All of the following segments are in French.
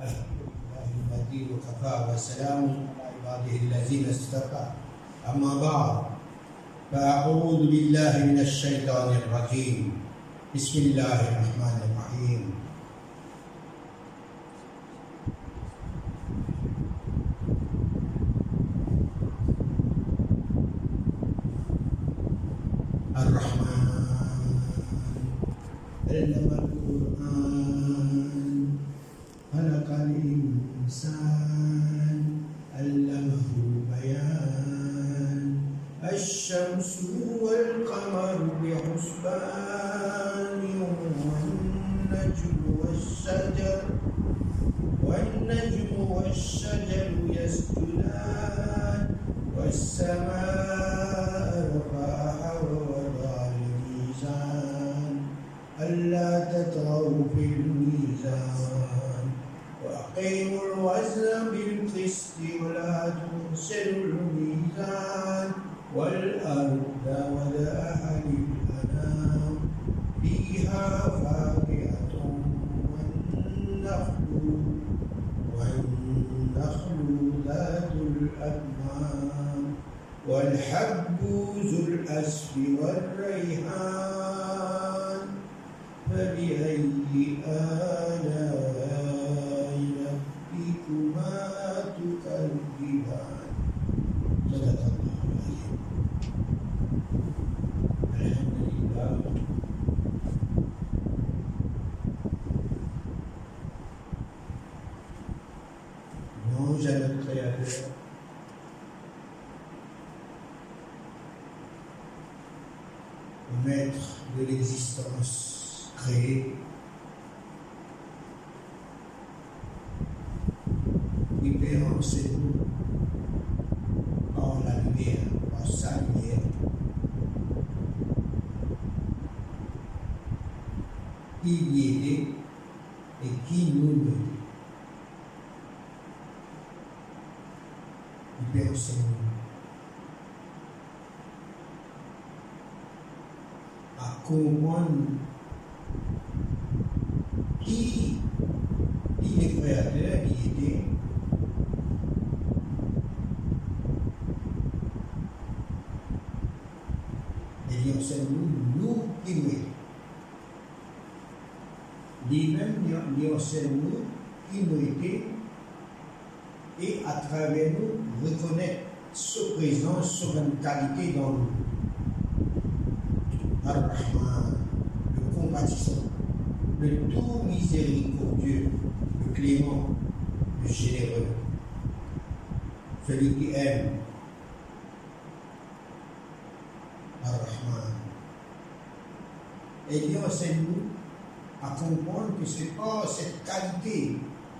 الحمد لله الذي وكفى وسلام على عباده الذين اصطفى أما بعد فأعوذ بالله من الشيطان الرجيم بسم الله الرحمن الرحيم qui, qui est créateur, qui était. Il enseigne nous, nous Lui-même, enseigne nous était et à travers nous reconnaître sa présence, sa qualité dans nous. Le tout miséricordieux, le clément, le généreux, celui qui aime. Ar-Rahman. Et il enseigne-nous à comprendre que c'est par cette qualité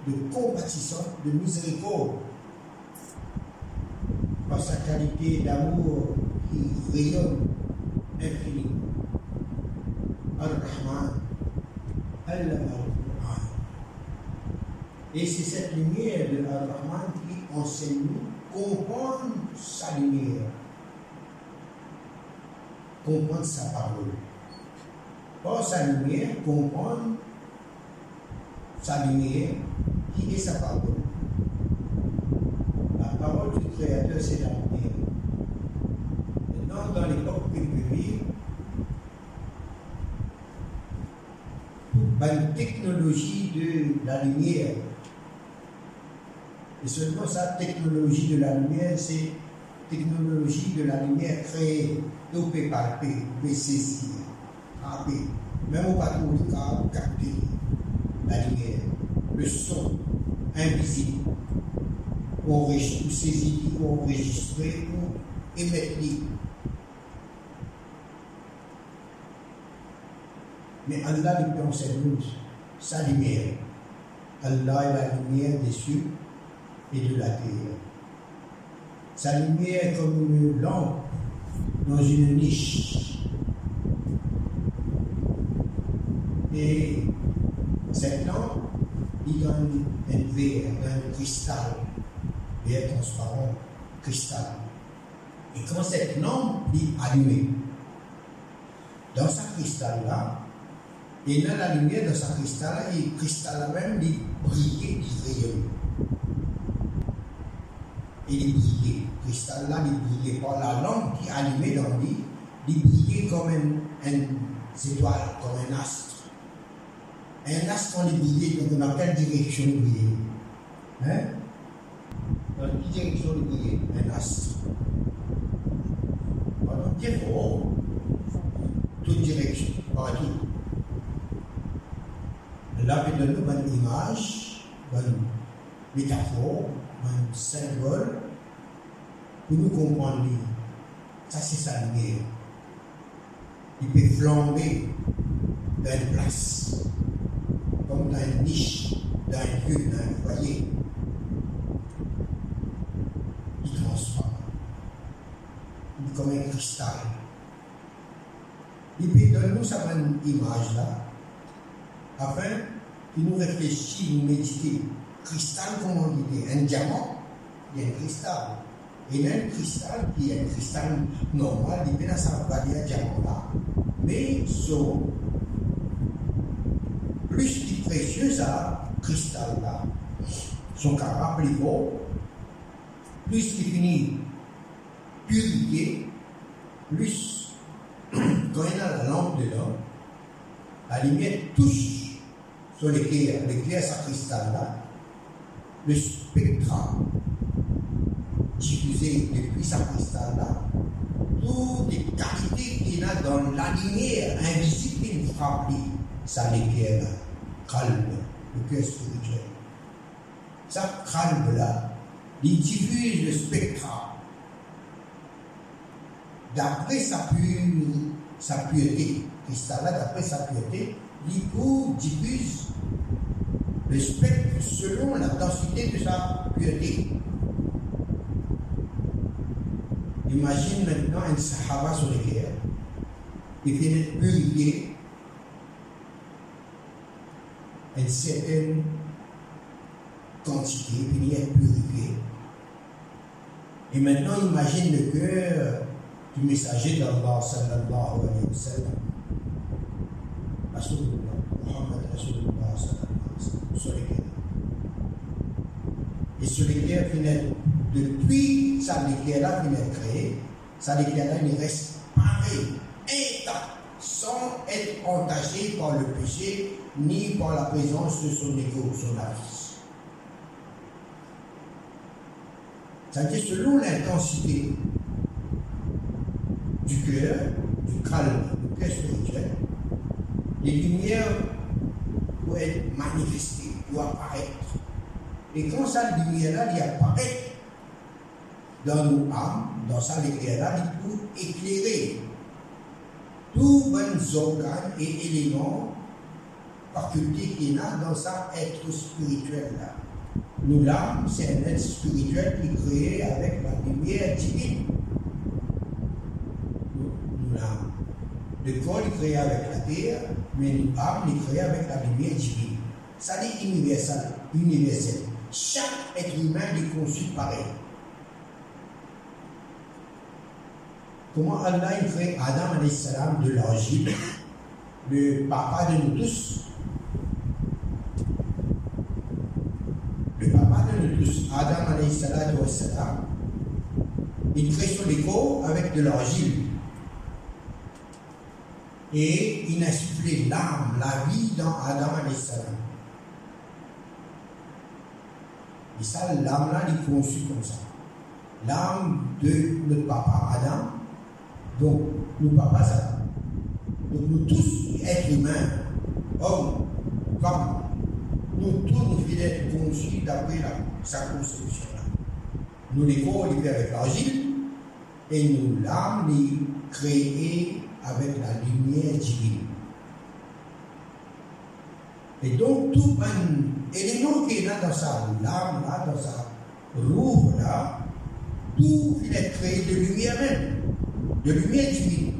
de compatissant, de miséricorde, par sa qualité d'amour qui rayonne infiniment. Ar-Rahman, al-Qur'an. Et c'est cette lumière de Ar-Rahman qui enseigne nous comprendre sa lumière, comprendre sa parole. Par sa lumière, comprendre sa lumière qui est sa parole. La parole du Créateur, c'est la lumière. Maintenant, dans l'époque que nous vivons, une technologie de la lumière. Et seulement sa technologie de la lumière, c'est technologie de la lumière créée. Palper, on peut saisir, frapper. Même au patron du cas, capter la lumière, le son invisible. Saisir, pour enregistrer, pour émettre Mais Allah lui enseigne sa lumière. Allah est la lumière des cieux et de la terre. Sa lumière est comme une lampe dans une niche. Et cette lampe, il donne un verre, un cristal, verre transparent, cristal. Et quand cette lampe est allumée, dans ce cristal-là, Et là, la lumière de sa cristal, et le cristal même, il brillait, il rayonnait. Il brillait. Le cristal là, il brillait pas. La lampe qui allumait dans lui, il brillait comme un, étoile, comme un astre. Un astre, on donc dans quelle direction il brillait Hein? Dans quelle direction il brillait Un astre. Alors, bien fort. Toute direction, partout. Donne une image, une métaphore, un symbole pour nous comprendre. Ça, c'est sa. Il peut flamber dans une place, comme dans une niche, dans un lieu, dans un foyer. Il transforme. Il est comme un cristal. Il peut donner nous cette image là, afin qu'il nous réfléchisse, nous méditer. Cristal, comment on dit Un diamant, il y a un cristal. Il y a un cristal qui est un cristal normal, il ça va dire diamant là. Mais son plus précieux, ça, cristal là, son caractère plus beau, plus il finit purifié, plus quand il y a la lampe dedans, la lumière touche sur l'éclair, l'éclair, sa cristal là, le spectre diffusé depuis sa cristal là, toutes les qualités qu'il a dans la lumière invisible qu'il frappe, ça l'éclair là, calme, le cœur spirituel. Ça calme là, il diffuse le spectre d'après sa, sa pureté. Cristal là, d'après sa pureté, il diffuse le spectre selon la densité de sa pureté. Imagine maintenant un sahaba sur les guerres, il vient purifier une certaine quantité, puis il est purifié. Et maintenant, imagine le cœur du messager d'Allah sallallahu alayhi wa sallam. Et sur les depuis sa guerre-là, il est créé, sa guerre-là, il reste pareil, intact, sans être entaché par le péché, ni par la présence de son égo, son avarice. C'est-à-dire selon l'intensité du cœur, du calme, du cœur spirituel, les lumières doivent être manifestées, doivent apparaître. Et quand cette lumière-là y apparaît dans nos âmes, dans sa lumière-là, il peut éclairer tous les organes et éléments, facultés qu'il a dans sa être spirituel-là. Nous, l'âme, c'est un être spirituel qui est créé avec la lumière divine. Nous, l'âme. Le corps est créé avec la terre, mais l'âme est créé avec la lumière divine. Ça dit universel. universel. Chaque être humain est conçu pareil. Comment Allah a fait Adam salam de l'argile, le papa de nous tous, le papa de nous tous, Adam salam, il crée son écho avec de l'argile. Et il soufflé l'âme, la vie dans Adam salam. Et ça, l'âme-là, il est conçu comme ça. L'âme de notre papa Adam, donc nous papa ça. Donc nous tous, êtres humains, hommes, femmes, nous tous nous fidèles conçus d'après sa conception. Nous les corps, les avec l'argile, et nous l'âme, les créés avec la lumière divine. Et donc, tout un élément qui est là dans sa lame, là, dans sa roue, là, tout est créé de lumière même, de lumière divine.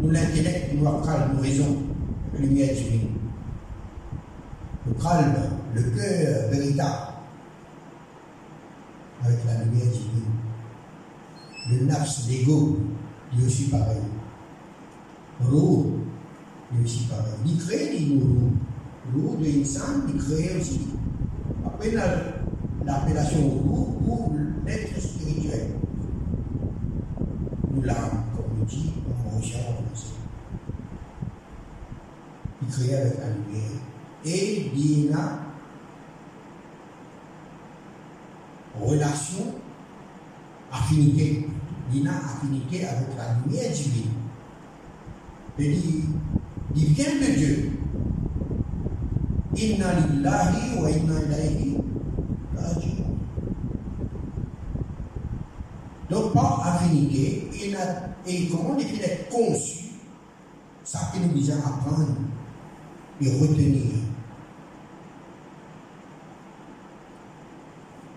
Nous, l'intellect, nous, la calme, nous raison, lumière divine. Le calme, le cœur véritable, avec la lumière divine. Le nafs, l'ego, lui aussi pareil. Roue, il aussi pareil. Il crée des nous, l'eau de l'insan, il crée aussi. Après, l'appellation roux pour l'être spirituel. Ou l'âme, comme on dit en Rochard en français. Il crée avec la lumière. Et il y relation, affinité. Il y a affinité avec la lumière divine. Il vient de Dieu. Inna lillahi wa inna ilayhi. Donc, par affinité, il a, et comment il est conçu, ça qui nous besoin apprendre et retenir.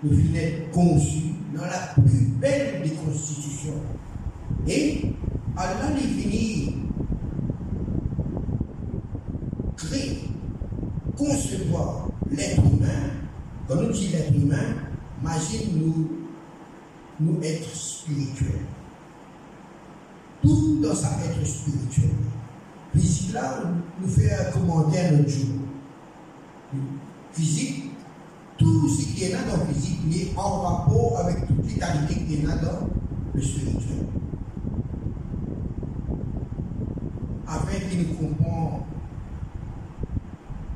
Le filet conçu dans la plus belle des constitutions. Et Allah les finit créer, concevoir l'être humain, quand nous dit l'être humain, imagine nous, être spirituels. Tout dans sa être spirituel. Puis là, nous fait un commentaire notre jour. Physique, tout ce qui est là dans le physique est en rapport avec toutes les qualités qui est là dans le spirituel. Afin qu'il nous comprenne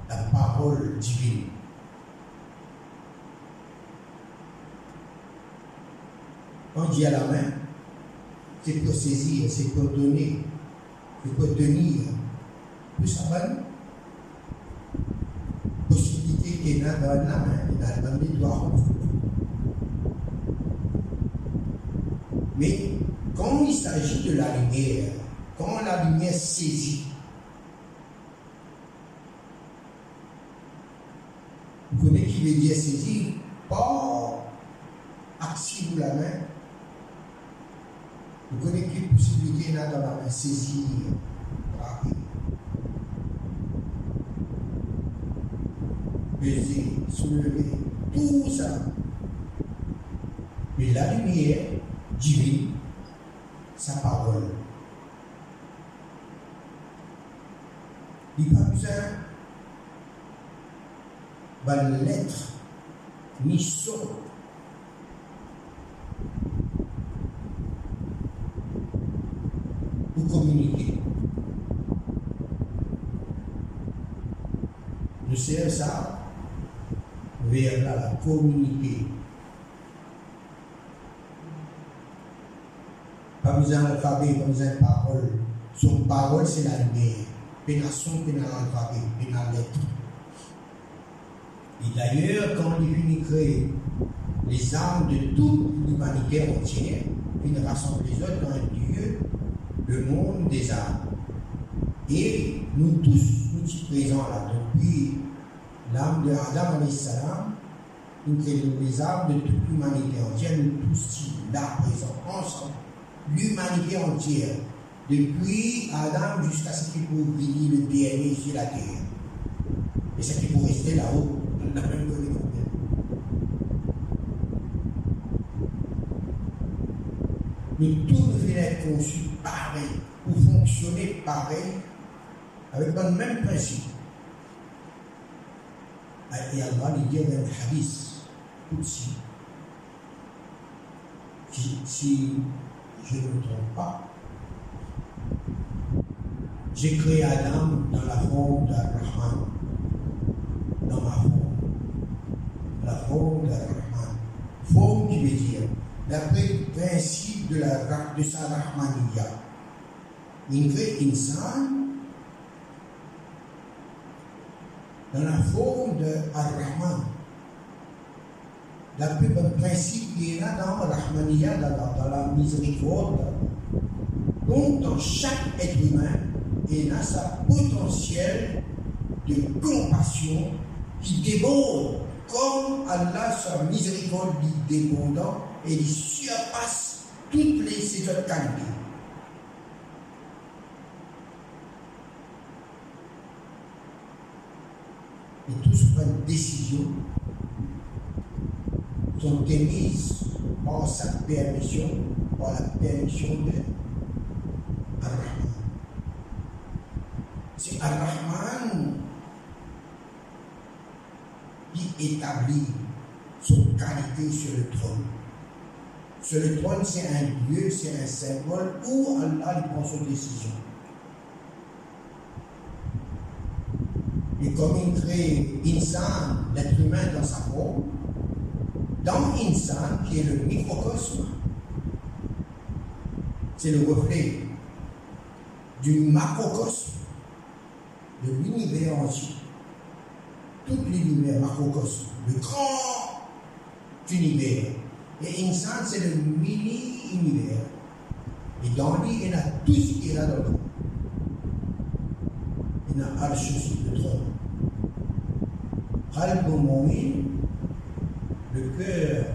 la parole divine. On dit à la main, c'est pour saisir, c'est pour donner, c'est pour tenir. Plus ça va Possibilité qui est dans la main, Mais quand il s'agit de la lumière, quand la lumière saisit, Vous connaissez qui veut dire saisir Pas active la main. Vous connaissez quelle possibilité là dans la main saisir, soulever, tout ça. Mais la lumière divine, sa parole. Il n'y a pas besoin va lettre ni son pour communiquer. Nous sert ça vers la communiquer. Pas besoin d'alphabet, pas besoin de parole. Son parole, c'est la lumière. Pénation, pénal alphabet, lettre. Et d'ailleurs, quand il finit créer les âmes de toute l'humanité entière, il rassemble les autres dans un Dieu, le monde des âmes. Et nous tous, nous sommes présents là, depuis l'âme de Adam salam, nous créons les âmes de toute l'humanité entière, nous tous là présents, ensemble. L'humanité entière, depuis Adam jusqu'à ce qu'il puisse venir le dernier sur la terre. Et ce qui pour rester là-haut la même Mais tout devait être conçu pareil, pour fonctionner pareil, avec le même principe. Et dit dans le hadith, aussi, si, si je ne me trompe pas, j'ai créé Adam dans la forme d'Abraham, dans ma forme la forme de Rahman. Forme qui veut dire, d'après le principe de, la, de sa Rahmaniya, fait insan dans la forme de Ar-Rahman. D'après le principe qui est là dans Rahmaniya, dans la, dans la miséricorde. Donc, dans chaque être humain, il a sa potentiel de compassion qui déborde comme Allah, sa miséricorde, débondant, et il surpasse toutes les, ses autres qualités. Et tout ce prend décision sont émises par sa permission, par la permission de. C'est Ar-Rahman qui établit son qualité sur le trône. Sur le trône, c'est un lieu, c'est un symbole où Allah prend son décision. Et comme il crée Insan, l'être humain dans sa forme, dans Insan, qui est le microcosme, c'est le reflet du macrocosme, de l'univers entier. Tout l'univers macrocosme, le grand univers. Et Insan, c'est le mini-univers. Et dans lui, il y a tout ce qui est là dans le Il y a arche sur le trône. Le cœur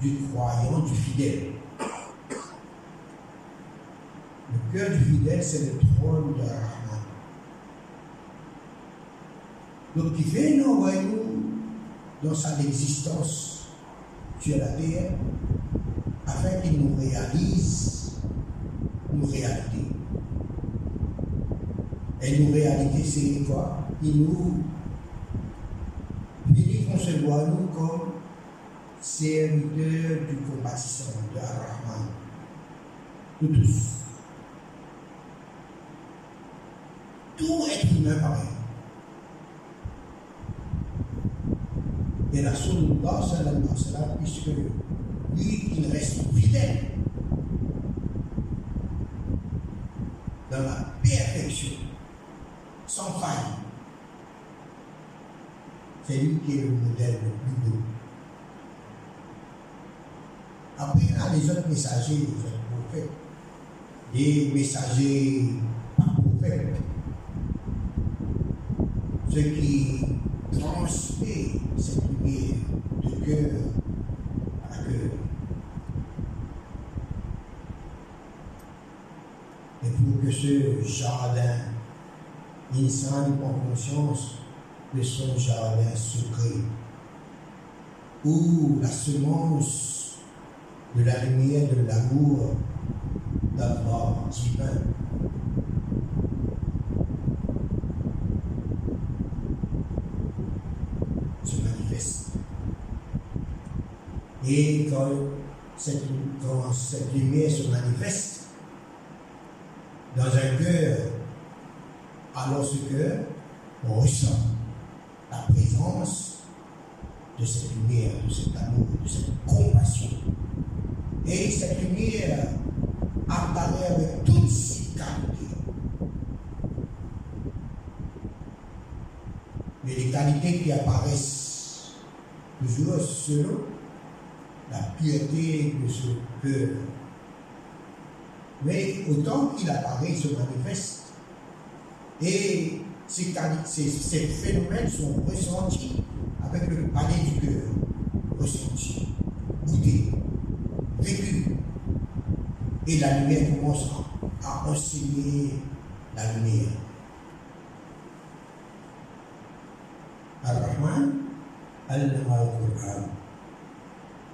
du croyant, du fidèle. Le cœur du fidèle, c'est le trône de Rahman. Donc, qui fait nous dans sa existence sur la terre, afin qu'il nous réalise nos réalités. Et nos réalités, c'est quoi? Il nous il concevoir nous comme serviteurs du compatissant de Rahman. Nous tous. Tout être humain pareil. La Rasulullah sallallahu alayhi wa puisque lui, il reste fidèle dans la perfection, sans faille. C'est lui qui est le modèle le plus beau. Après, il y a les autres messagers, les autres prophètes, les messagers pas prophètes, ceux qui transmettent cette lumière de cœur à cœur. Et pour que ce jardin, l'instant prend conscience de son jardin secret, où la semence de la lumière de l'amour d'Allah divin se manifeste. Et quand cette, lumière se manifeste dans un cœur, alors ce cœur ressent la présence de cette lumière, de cet amour, de cette compassion. Et cette lumière apparaît avec toutes ses qualités. Mais les qualités qui apparaissent toujours selon la piété de ce cœur. Mais autant qu'il apparaît, il se manifeste. Et ces, phénomènes sont ressentis avec le palais du cœur, ressentis, goûtés, vécus. Et la lumière commence à enseigner la lumière. Al-Rahman, Al-Quran.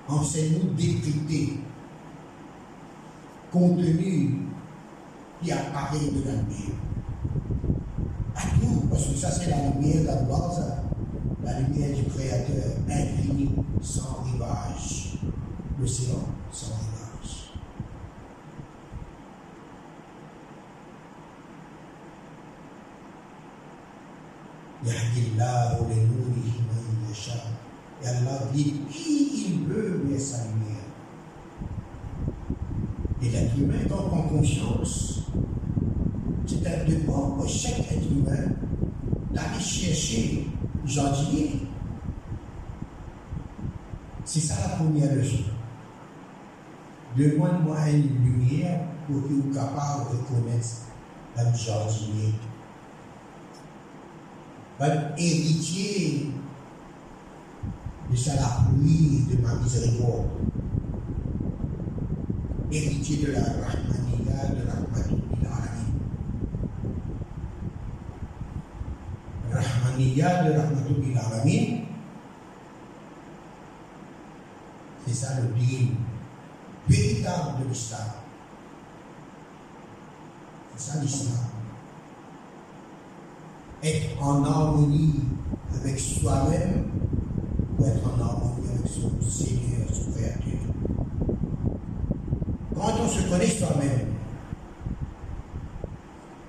Enseigne-nous décrypter contenu qui apparaît de la lumière parce que ça c'est la lumière d'Allah, la lumière du Créateur infini, sans rivage, l'océan sans rivage. Yahdillahu li nurihi man yasha. Et Allah dit qui il veut met sa lumière. Et l'être humain, quand on conscience, c'est un devoir pour chaque être humain d'aller chercher jardinier. C'est ça la première leçon. Demande-moi une lumière pour que vous capable de reconnaître un jardinier. Héritier de sa la pluie de ma miséricorde. Héritier de la Rahmaniya, de la Rahmaniya. Rahmaniyya de Rahmatul Alamin. C'est ça le din véritable de l'islam. C'est ça l'islam. être en harmonie avec soi-même ou être en harmonie avec son Seigneur, son Créateur. Quand on se connaît soi-même,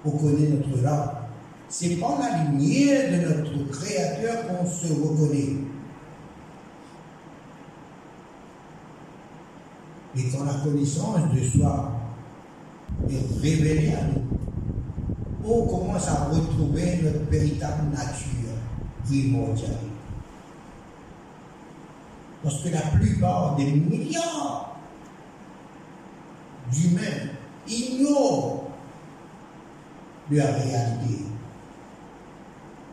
on connaît notre âme. C'est par la lumière de notre Créateur qu'on se reconnaît. Et quand la connaissance de soi est révélée à nous, on commence à retrouver notre véritable nature primordiale. Parce que la plupart des milliards d'humains ignorent leur réalité.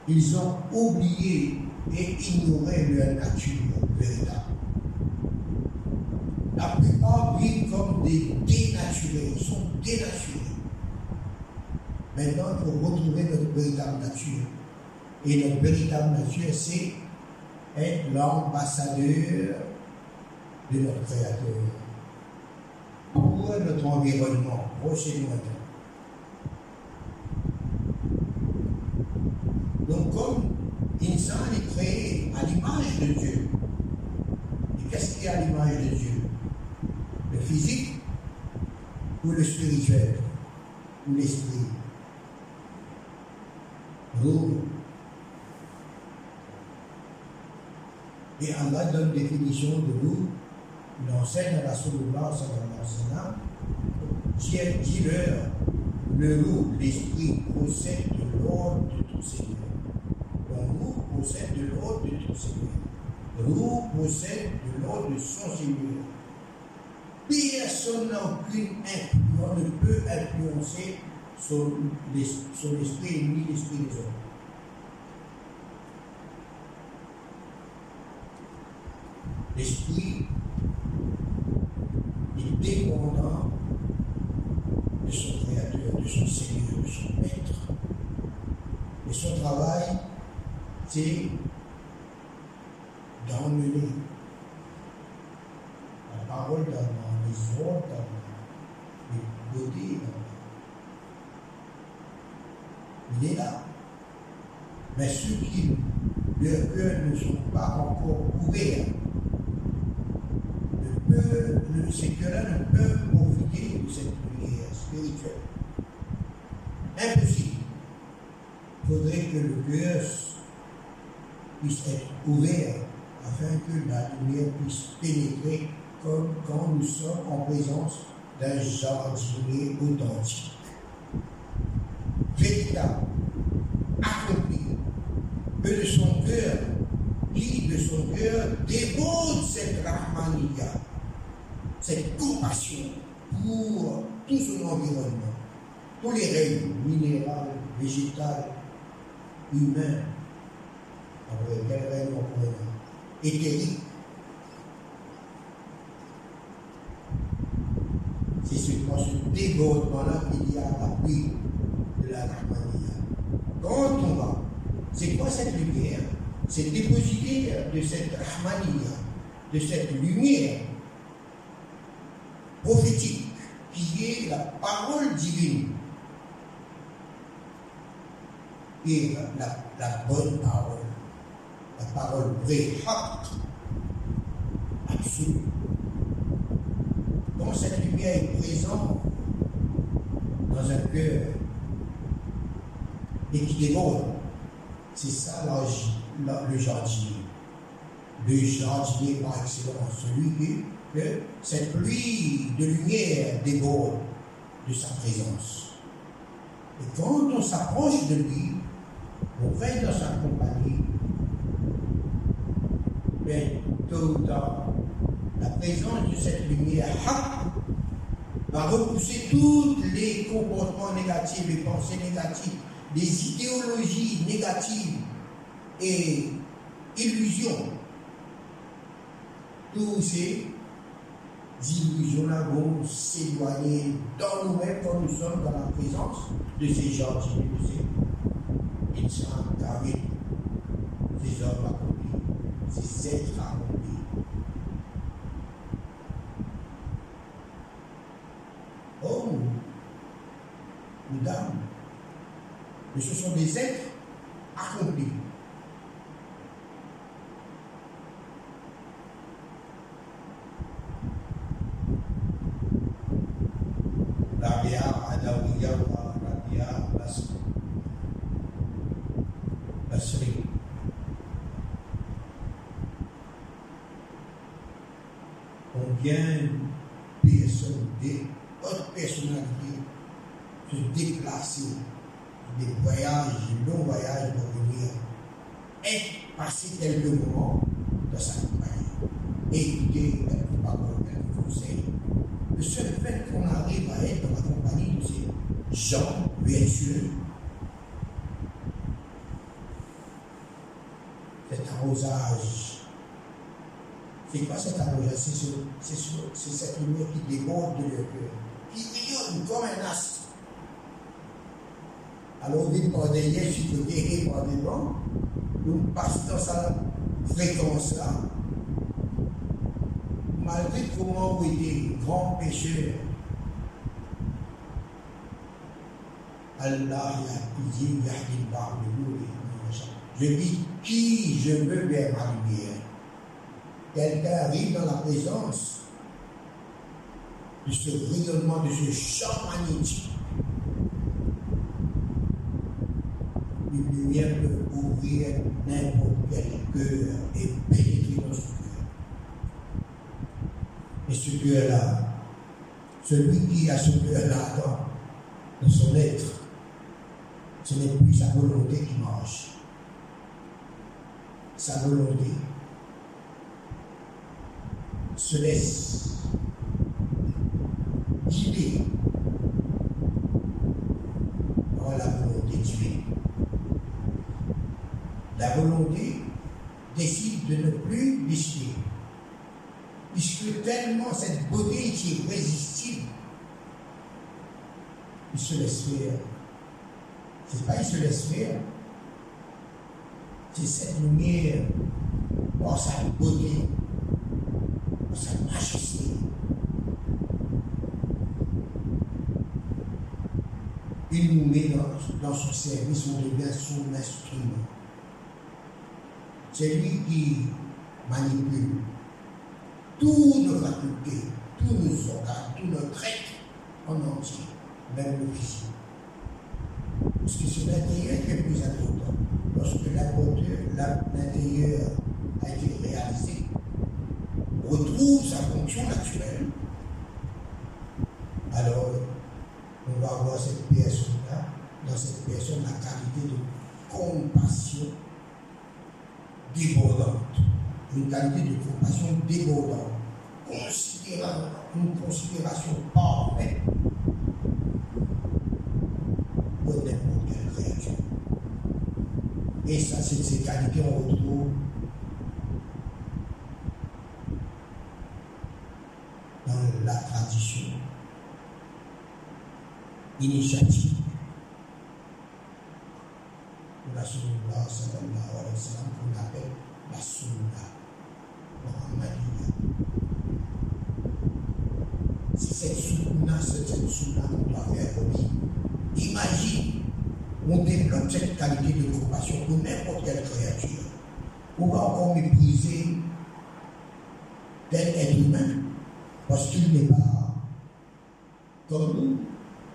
Ils ont oublié et ignoré leur nature véritable. La plupart vivent comme des dénaturés, ils sont dénaturés. Maintenant, il faut retrouver notre véritable nature. Et notre véritable nature, c'est être l'ambassadeur de notre Créateur pour notre environnement, proche et lointain. Donc, comme Insan est créé à l'image de Dieu, et qu'est-ce qui est à l'image de Dieu Le physique ou le spirituel ou l'esprit Nous. Et Allah donne définition de nous, il enseigne à la Sallallahu alayhi wa dis-leur, le loup, l'esprit possède de l'ordre de tout Seigneur possède de l'ordre de ton Seigneur. Roux possède de l'ordre de son Seigneur. Personne n'a aucune influence, ne peut influencer son, esprit ni l'esprit des hommes. L'esprit est dépendant de son Créateur, de son Seigneur, de son Maître. Et son travail c'est d'emmener la parole dans dans les beautés. Il est là. Mais ceux qui, leur cœur ne sont pas encore ouverts, ne peuvent, ces cœurs-là ne peuvent profiter de cette lumière spirituelle. Impossible. Il faudrait que le cœur puisse être ouvert afin que la lumière puisse pénétrer comme quand nous sommes en présence d'un jardinier authentique. Véritable, accompli, que de son cœur, qui de son cœur déborde cette rahmania, cette compassion pour tout son environnement, tous les règnes minéral, végétal, humain, éthérique. C'est seulement ce débordement-là qu'il y a à l'appui de la Rahmania. Quand on va, c'est quoi cette lumière? C'est déposité de cette Rahmania, de cette lumière prophétique qui est la parole divine. Et la, la bonne parole la parole vraie, Cette lumière est présente dans un cœur et qui dévore, c'est ça le jardinier. Le jardinier par excellence, celui que cette pluie de lumière déborde de sa présence. Et quand on s'approche de lui, on va dans sa compagnie, mais tôt ou tard, la présence de cette lumière va repousser tous les comportements négatifs, les pensées négatives, les idéologies négatives et illusions. Tous ces illusions-là vont s'éloigner dans nous-mêmes quand nous sommes dans la présence de ces gens, de ces instants, ces hommes c'est êtres accomplis. hommes ou dames, mais ce sont des êtres accomplis. Yeah hautes personnalités se déplacer des voyages, de longs voyages pour venir et passer quelques moments dans sa compagnie. Écouter quelques paroles, quelques conseils. Le seul fait qu'on arrive à être dans la compagnie de ces gens vertueux, cet arrosage. C'est quoi cet arrosage? C'est cette lumière qui déborde de leur cœur, comme un astre. Alors, vite par derrière, je peux guérir par devant, nous passons dans fréquence-là, malgré comment vous êtes grand pécheur. Allah a dit, Je dis, qui je veux vers ma lumière? Quelqu'un arrive dans la présence de ce rayonnement, de ce champ magnétique une lumière peut ouvrir n'importe quel cœur et pénétrer dans ce cœur. Et ce cœur-là, celui qui a ce cœur-là dans, son être, ce n'est plus sa volonté qui marche. Sa volonté se laisse guider par la volonté divine la volonté décide de ne plus décider. Puisque tellement cette beauté qui est irrésistible, il se laisse faire. C'est pas il se laisse faire, c'est cette lumière, par sa beauté, par sa majesté. Il nous met dans, son service, on devient son instrument. C'est lui qui manipule tous nos facultés, tous nos organes, tous nos traits en entier, même le physique. Parce que c'est l'intérieur qui est plus important. Lorsque l'intérieur a été réalisé, retrouve sa fonction naturelle, alors on va avoir cette personne-là, dans cette personne, la qualité de compassion débordante, une qualité de compassion débordante, considérant une considération parfaite. Pour n'importe quelle créature. Et ça, c'est ces qualités qu'on retrouve dans la tradition initiative Rasulullah sallallahu alayhi la sunna. C'est cette sunna, c'est cette sunna qu'on doit faire. Imagine, on développe cette qualité de compassion pour n'importe quelle créature. On va encore mépriser tel être humain parce qu'il n'est pas comme nous,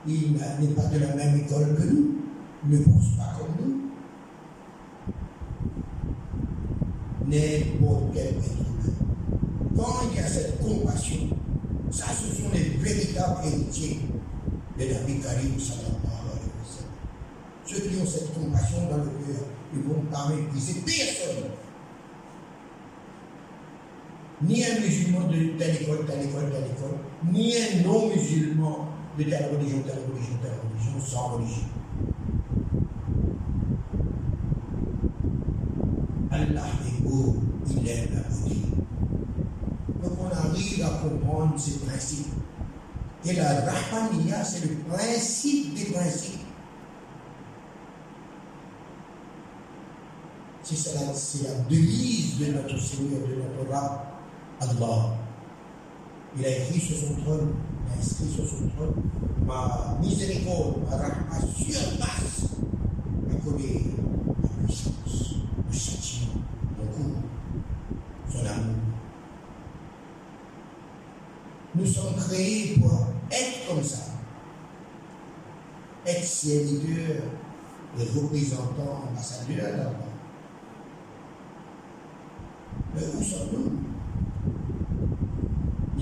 il n'est pas de la même école que nous, il ne pense pas comme nous. n'importe quel être. Quand il y a cette compassion, ça, ce sont les véritables héritiers de la vie Karim Ceux qui ont cette compassion dans le cœur, ils vont mépriser personne. Ni un musulman de telle école, telle école, telle école, ni un non-musulman de telle. Allah est beau, il aime la beauté. Donc on arrive à comprendre ces principes. Et la Rahmaniya, c'est le principe des principes. C'est la, la devise de notre Seigneur, de notre Rab, Allah. Il a écrit sur son trône, inscrit sur son trône, ma miséricorde, ma rahma surpasse ma colère, ma puissance, le châtiment son amour. Nous sommes créés pour être comme ça. Être serviteurs et représentants, ambassadeurs d'abord. Mais où sommes-nous?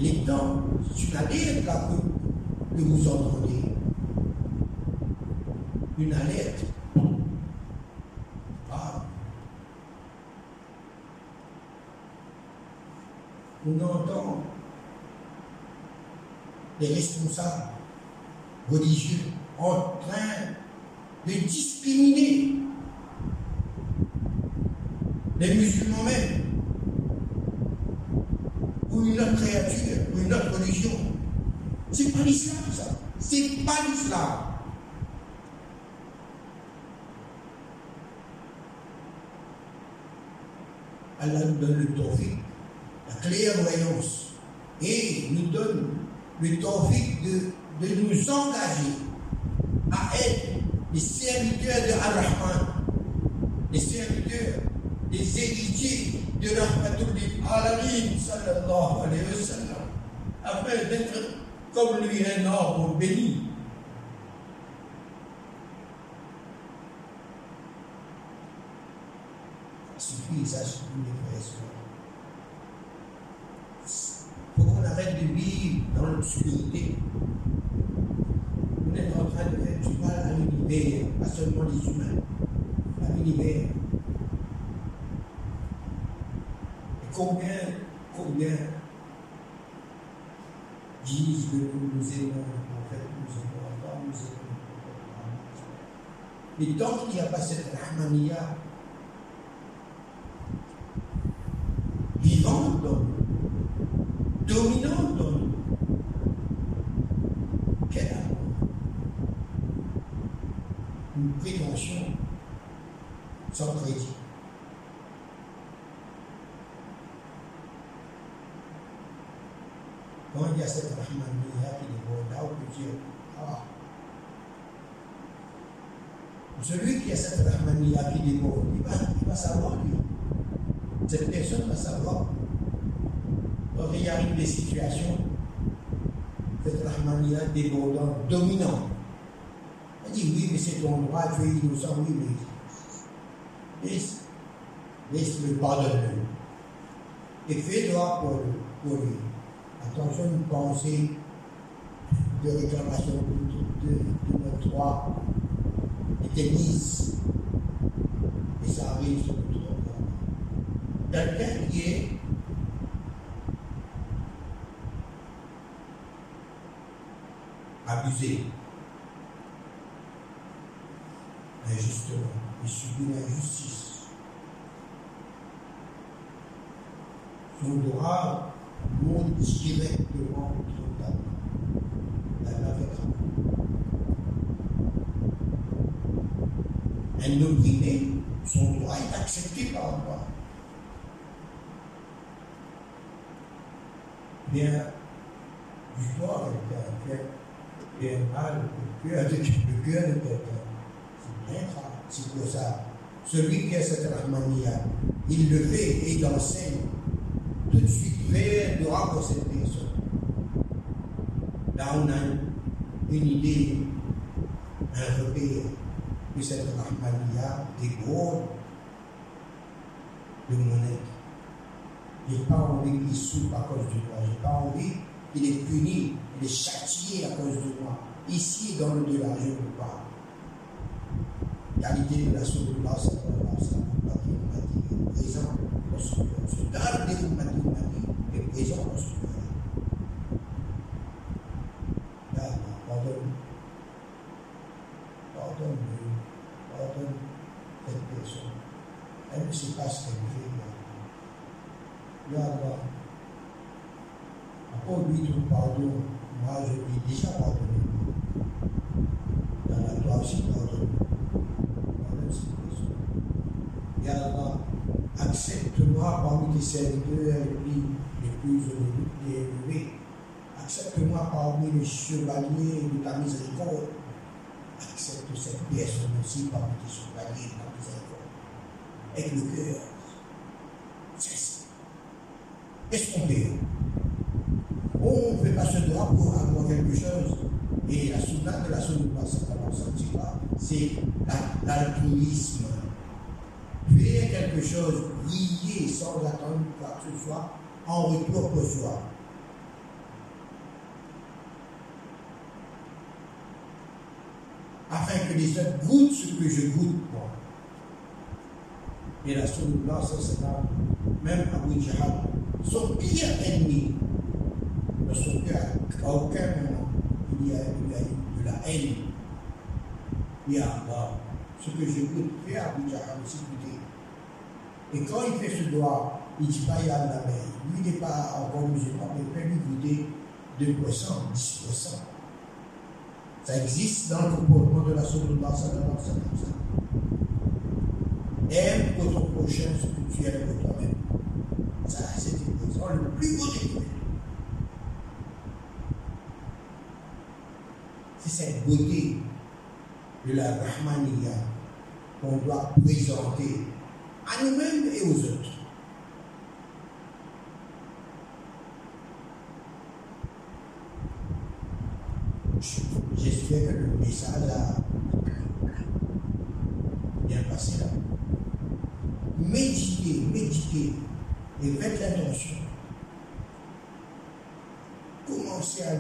Il est temps, c'est une alerte là que, vous entendez. Une alerte. Ah. On entend les responsables religieux en train de discriminer les musulmans ou une autre créature, ou une autre religion. C'est pas l'islam, ça. C'est pas l'islam. Allah nous donne le tawfiq, la clairvoyance, et nous donne le tawfiq de, de nous engager à être les serviteurs de Ar-Rahman, les serviteurs, les héritiers de Rahmatul Alamin, sallallahu alayhi wa sallam, afin d'être comme lui un arbre béni. Ça Il faut qu'on arrête de vivre dans l'obscurité en train de faire du mal à l'univers, pas seulement les humains, à l'univers. Et combien, combien disent que nous nous aimons le prophète, nous aimons Allah, nous aimons le. Mais tant qu'il n'y a pas cette Rahmaniya vivante dominante dans nous, une prévention sans crédit. Quand il y a cette rahmaniya qui déborde, là, on peut dire, ah, celui qui a cette rahmaniya qui déborde, il va, il va savoir, lui. Cette personne va savoir. Quand il arrive des situations, cette rahmaniya débordante, dominante, elle dit oui, mais c'est ton droit, tu es innocent, oui, mais laisse, laisse le pardonner. Et fais droit pour, pour lui. Attention, une pensée de réclamation de, de, de notre droit mise. Et ça arrive sur notre droit. Quelqu'un qui est abusé, injustement. Il subit l'injustice. Son droit monte directement contre la Un opprimé, son droit est accepté par moi. Bien, du doigt quelqu'un, bien mal, le cœur de quelqu'un c'est pour ça. Celui qui a cette rahmania, il le fait et il enseigne tout de suite vers le pour cette personne. Là, on a une idée, un repère que cette rahmania déborde de mon être. Je n'ai pas envie qu'il souffre à cause de moi. Je n'ai pas envie qu'il est puni, qu'il est châtié à cause de moi. Ici, dans le delà, je ne pas qualité de la sallallahu alaihi wasallam qui m'a dit présent son cœur. Ce cadre des Ummati est présent dans son cœur. Pardonne. Pardonne-lui. Pardonne cette personne. Elle ne sait pas ce qu'elle fait. Ya Allah. Moi, je lui ai déjà pardonné. Dans la toi aussi, pardonne. Ya Allah, accepte-moi parmi tes serviteurs les plus élevés. Accepte-moi parmi les chevaliers de ta miséricorde. Accepte cette personne aussi parmi tes chevaliers de ta miséricorde. Avec le cœur. Qu'est-ce qu'on fait On ne fait la ce drapeau pour quelque chose. Et la sunna de la sunna c'est l'altruisme. Faire quelque chose, lier sans attendre quoi que ce soit, en retour pour soi. Afin que les autres goûtent ce que je goûte moi. Et la sunna, même Abu son pire ennemi, dans son cœur, à aucun moment, il y a, a de la haine. Il y a Allah, ce que je goûte, fait Abu Jahal aussi. Et quand il fait ce doigt, il dit pas il y a de la mer. Lui n'est pas encore musulman, mais il peut lui goûter 2%, 10%. Ça existe dans le comportement de la Sallallahu sallallahu. Aime votre prochain ce que tu aimes toi-même. Ça, c'est le plus beau des Cette beauté de la Rahmaniya qu'on doit présenter à nous-mêmes et aux autres. J'espère que le message a bien passé là. Méditez, méditez et faites l'intention. Commencez à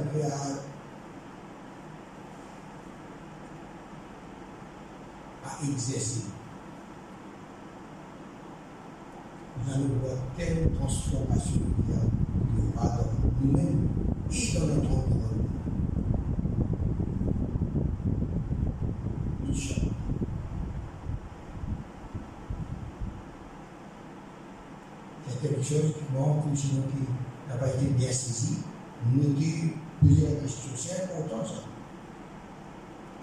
exercer. Nous allons voir quelle transformation il y dans nous-mêmes et dans notre environnement. quelque chose qui manque ou sinon qui n'a pas été bien saisi, nous dit plusieurs questions. C'est important ça.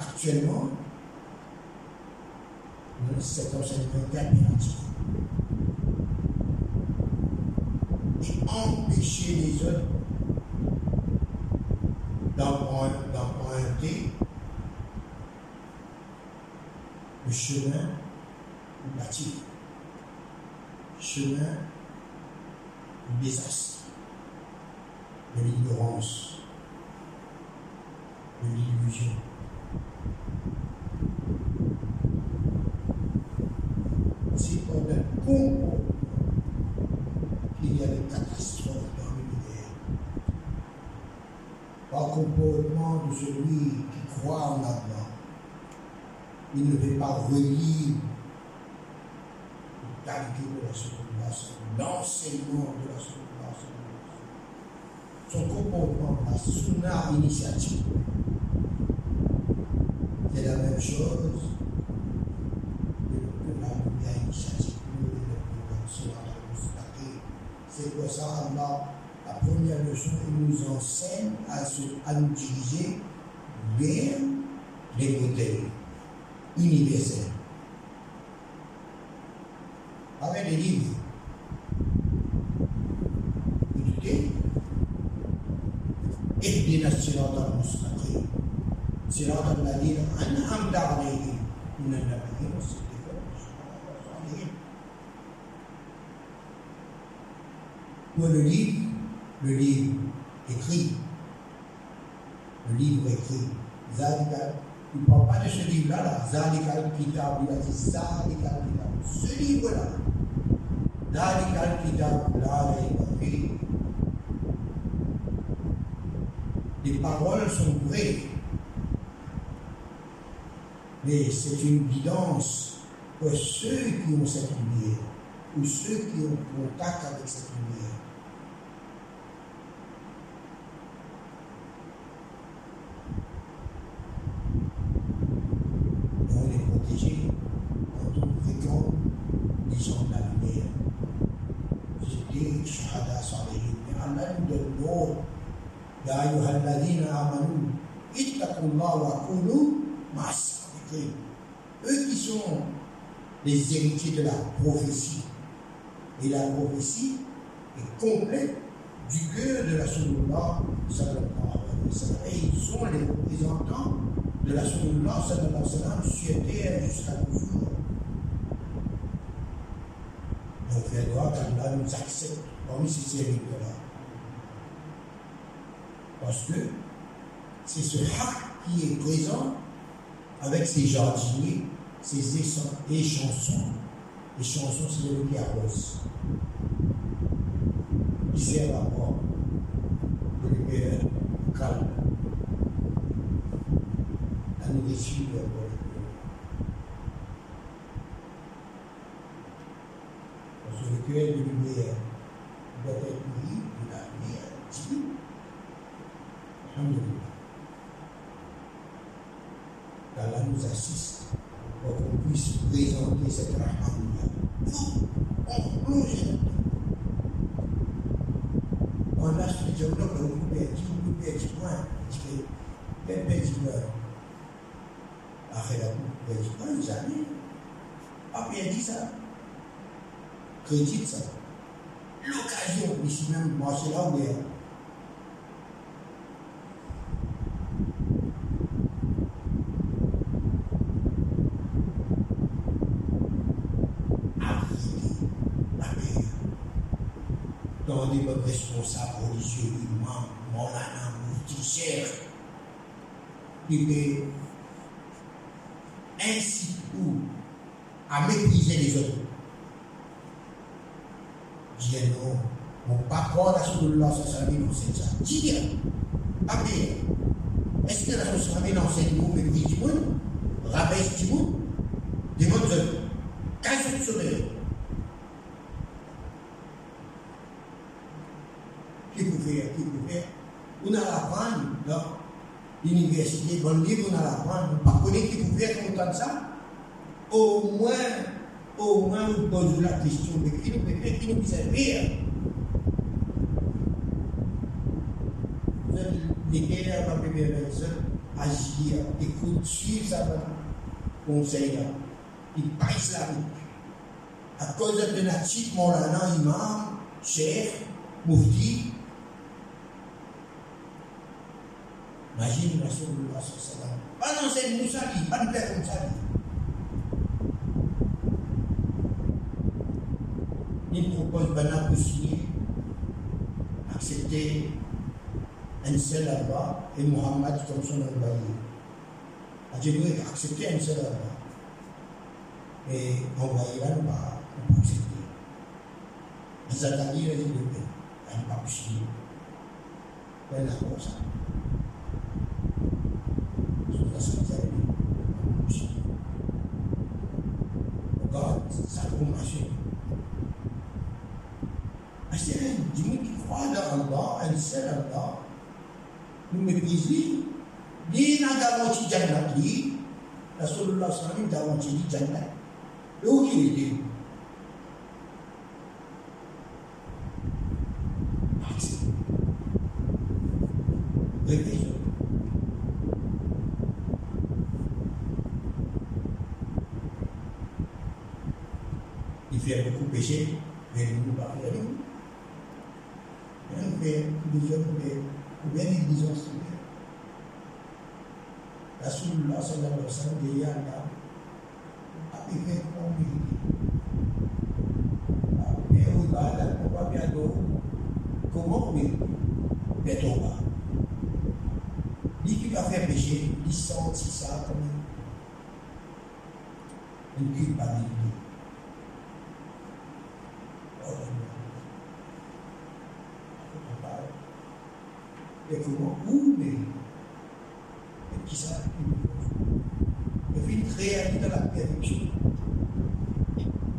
Actuellement, cet enseignement est impératif. Et empêcher les autres d'emprunter le chemin bâti, chemin du désastre, de l'ignorance, de l'illusion. C'est pour le comportement qu'il y a des catastrophes dans l'univers. Par comportement de celui qui croit en Allah. Il ne veut pas relire la de la seconde l'enseignement de la sunna. Son sunna initiative. C'est la même chose que la lumière initiative. C'est pour ça, Allah, la première leçon, il nous enseigne à, se, à utiliser bien les modèles universels. Zadikal Kitab, il a dit Kitab, ce livre-là, Kitab, les paroles sont vraies. Mais c'est une guidance pour ceux qui ont cette lumière, ou ceux qui ont contact avec cette lumière. on est protégé quand on fréquente les gens de la lumière being shuhada salihin. Eux qui sont les héritiers de la prophétie. Et la prophétie est complète du cœur de la Sunullah sallallahu alayhi ils sont les représentants de la Sunullah sallallahu alayhi wa sallam jusqu'à nos. Donc, fait droit qu'Allah nous accepte parmi ces serviteurs-là. Parce que c'est ce haq qui est présent avec ses jardiniers, ses échansons. Les chansons, c'est le qui arrose. Qui sert à quoi De lumière calme. La nourriture Jésus est le nourri de la divine. Alhamdulillah. Allah nous assiste pour qu'on puisse présenter cette. Nous, on plonge On a ce dialogue, on perdre, on. Après la jamais. Dit ça. L'occasion, ici même, moi, c'est là où il est. dans des bonnes responsables religieux, imam, Maulana, Moufti, Cheikh, qui ainsi ou à mépriser les autres. Dis non, est-ce que la société enseigne qu'est-ce que. On a l'apprendre dans l'université, bon livre, on a l'apprendre. On ne pas connaître qui pouvait être content de ça. Au moins, au moins, on pose la question, mais qui nous peut qui nous peut Lesquels à ma première personne agir, écoute, suivre ça conseil là. Il pas islamique. À cause de natif, mon imam, chef, moufti, Imagine Rasulullah SAW. Pas non, c'est Moussa pas de père comme. Il propose Bana pour signer, accepter un seul Allah et Muhammad comme son envoyé. A Djibril accepter un seul Allah. Et envoyé là, on va accepter. Mais Zadani, il a Ghazni di naga mochi jannat di Rasulullah SAW jawab jadi. Lu kiri dia. Au bas, là, on va bien d'eau. Comment oui Mais au bas. Lui qui va faire pécher, il sentit ça comme une culpabilité. et comment où mais et qui ça et puis une réalité dans la perfection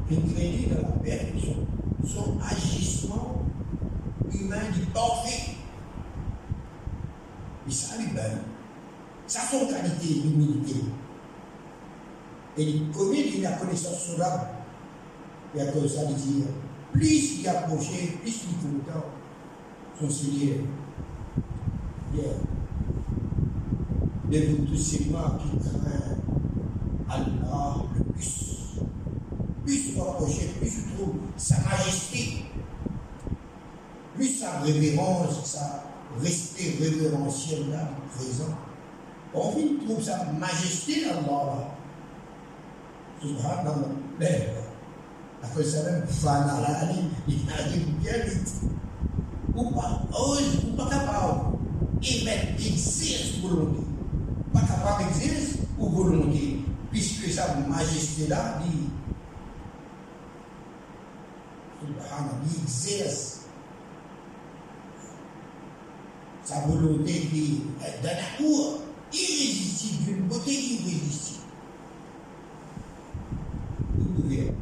une réalité dans la perfection son agissement humain du parfait mais ça lui ben ça son qualité d'humilité et il connaît il a connaissance sur l'âme et à cause ça il dit plus il approchait plus il content son Seigneur Bien. De vous tous ces moi qui craint Allah le plus. Plus vous approchez, plus je trouve sa majesté, plus sa révérence, sa respect révérentiel là, présent. On trouve sa majesté Allah. Subhanallah. Ben, après ça même, fanala, il arrive bien vite. Ou pas, ose, ou pas capable et mettre exerce volonté. Pas capable d'exercer ou volonté, puisque sa majesté-là dit, subhanallah, il exerce sa volonté qui est d'un amour, irrésistible, d'une beauté irrésistible. Vous pouvez,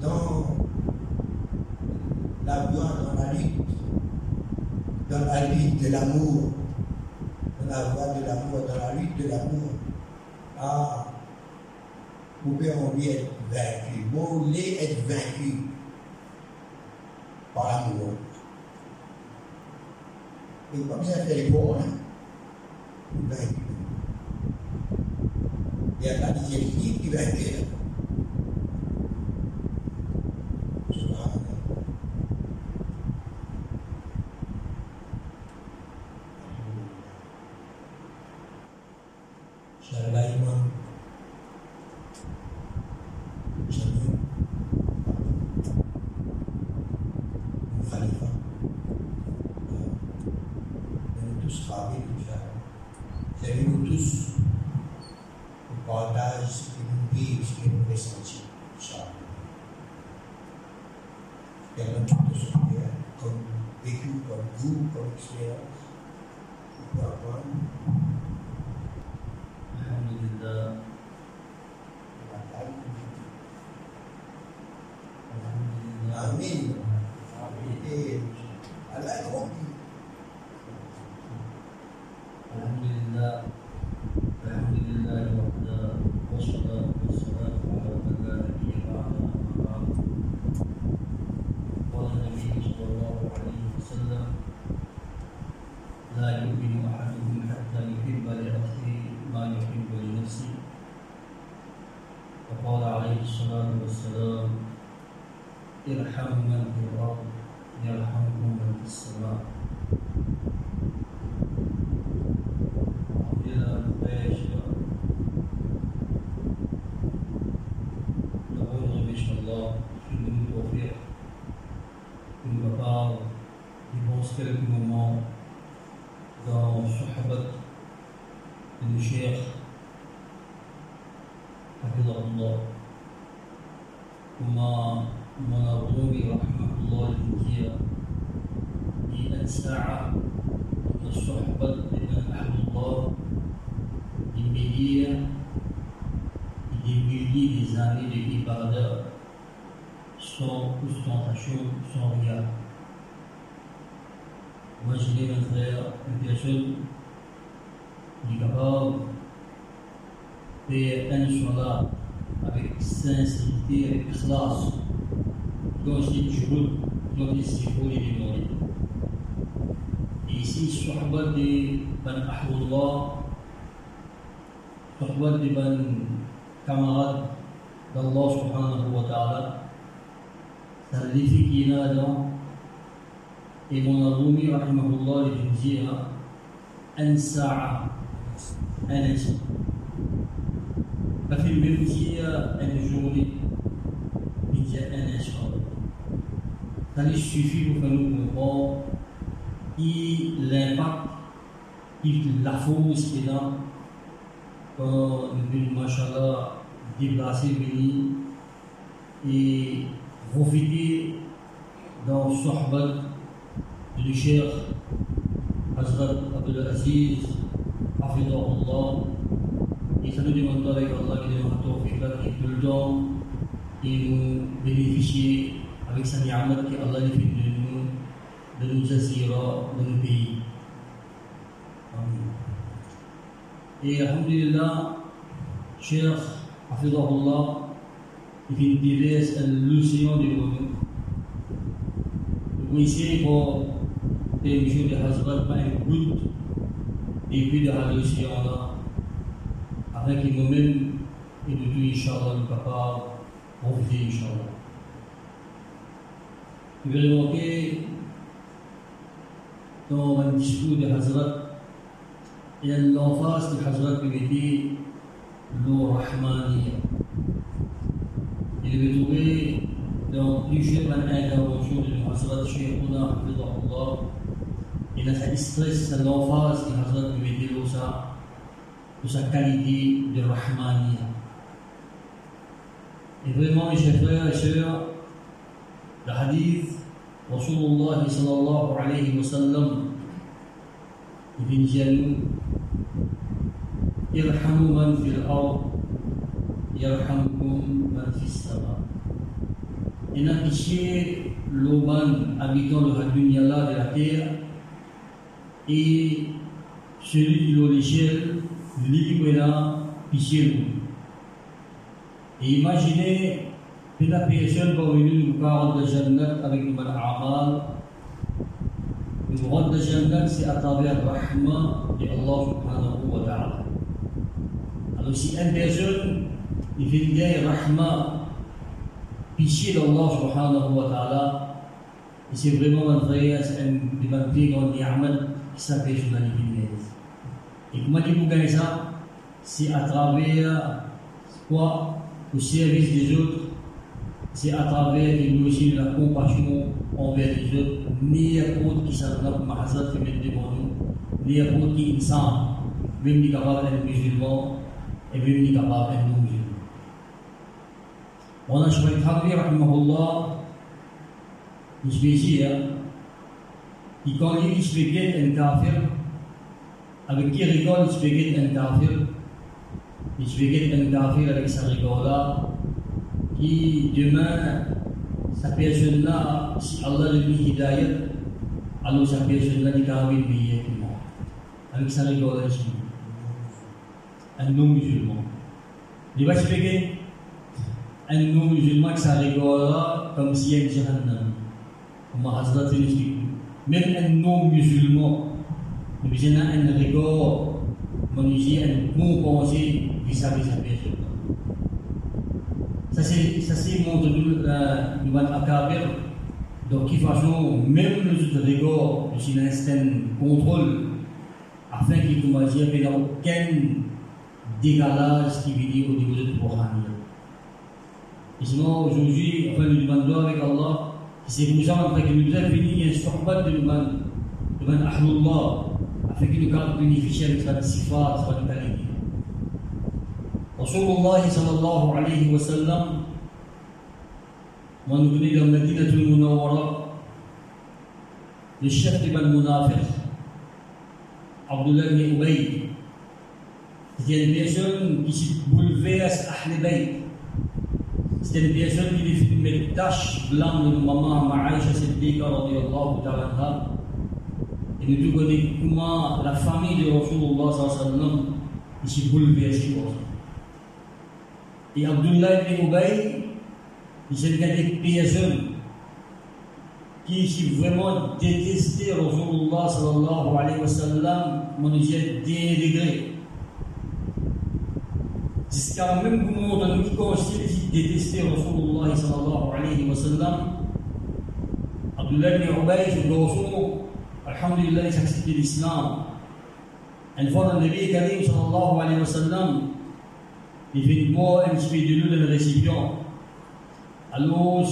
dans la voie, dans la lutte, dans la lutte de l'amour, dans la voie de l'amour, dans la lutte de l'amour, ah, envie être vaincu, vous voulez être vaincu par l'amour. Et comme ça les pauvres, hein, des débardeurs, sans ostentation, sans rien. Moi, je dis, mon frère, une personne qui est capable de faire un avec sincérité, avec classe, dans une journée, dans les siffons et les morts. Ici, صحبة من أحب الله صحبة من كمرات الله سبحانه وتعالى سرديسي كينا دون إمام الرومي رحمه الله يجزيها أن ساعة أن ساعة ففي البيوتية أن جولي بجاء أن ساعة فلي الشفي وفنوب القوم إي لامبك إي لافوس كده Euh, ma shallah, déplacer, et profiter dans Sohbat du Cheikh Hazrat Abdul Aziz, Hafidahullah, et ça nous demande avec Allah qui demande tawfiq qui tout le temps, et nous bénéficier avec sa ni'amat que Allah lui fait de nous, de nous azira, de nos pays. Amen. Et Alhamdulillah, Cheikh Hafidahullah, il fait diverses allusions de nous. Vous ici pour des jours de Hazrat Ma'in et puis de la réussir avec nous-mêmes et de tout, Inch'Allah, le papa, profiter, Inch'Allah. Je vais remarquer dans un discours de Hazrat, il y a l'emphase de Hazrat qui dit l'eau Rahmaniya. Il avait trouvé dans plusieurs interventions de Hazrat Sheikhuna Hafidahullah il a sa distress, sa l'emphase qui Hazrat lui dit sa, de sa qualité de Rahmaniya. Et vraiment, mes chers frères et sœurs, le hadith, Rasulullah sallallahu alayhi wa sallam, dire nous, irhamu man fil ard yarhamkum man fis sama. Et n'a pitié l'Oman habitant le dunya de la terre et celui qui est l'échelle libre là pitié nous. Et imaginez que la personne parmi nous nous parle de Jannat avec une bonne amal. Une grande Jannat c'est à travers le rahma de Allah subhanahu wa ta'ala. Alors si une personne il fait une rahma pitié d'Allah subhanahu wa ta'ala et c'est vraiment un vrai c'est un des dans ni'mat qui s'appelle journalisme et comment il vous gagne ça c'est à travers quoi le service des autres c'est à travers une aussi la compassion envers les autres n'importe qui s'adapte mahazat qui met devant nous n'importe qui insan même ni capable d'être musulman ابنه كباب النوبي وأنا شوي خضري رحمه الله. مش بيجي يقول لي إيش بقيت انت كافر. أبكي ريقول إيش بقيت انت كافر. إيش بقيت انت كافر avec sa rigola qui demain s'appellera si Allah lui hidayah Allah s'appellera dikawin biyetullah avec sa rigola je un non-musulman. Il va expliquer un non-musulman qui ça rigole comme s'il y a une jahannam. Même un non-musulman, nous disons un rigole, on dit un bon pensée vis-à-vis de sa personne. Ça c'est, mon va akabir. Donc, qui façon, même le rigole, c'est un contrôle, afin qu'il commence à dire aucun décalage qui vient au niveau de Touhania. Et sinon, aujourd'hui, enfin, nous demandons avec Allah, c'est pour ça que nous avons fini un sohbat de nous devant Ahlullah, afin que nous puissions bénéficier avec sa sifat, sa qualité. Rasulullah sallallahu alayhi wa sallam, moi nous venons de Medina al-Munawwara, le chef de Ban Munafiq, Abdullah c'était une personne qui se bouleverse Ahl Bayt. C'était une personne qui lui fait une tache blanche de maman Aïcha Siddiqa radiallahu ta'ala Et nous tous connaissons comment la famille de Rasulullah sallallahu s'est bouleversée. Et Abdullah ibn Ubay, c'est une personne qui vraiment détesté Rasulullah sallallahu alayhi wa sallam, mon Dieu, dénigré. Jusqu'à même moment dans qui considère détester Rasulullah sallallahu alayhi wa sallam, Abdullah ibn Ubay, je dois Alhamdulillah, il s'accepte l'islam. Une fois dans le Nabi Karim sallallahu alayhi wa sallam, il fait une voix un petit peu de l'eau dans le récipient. Alors,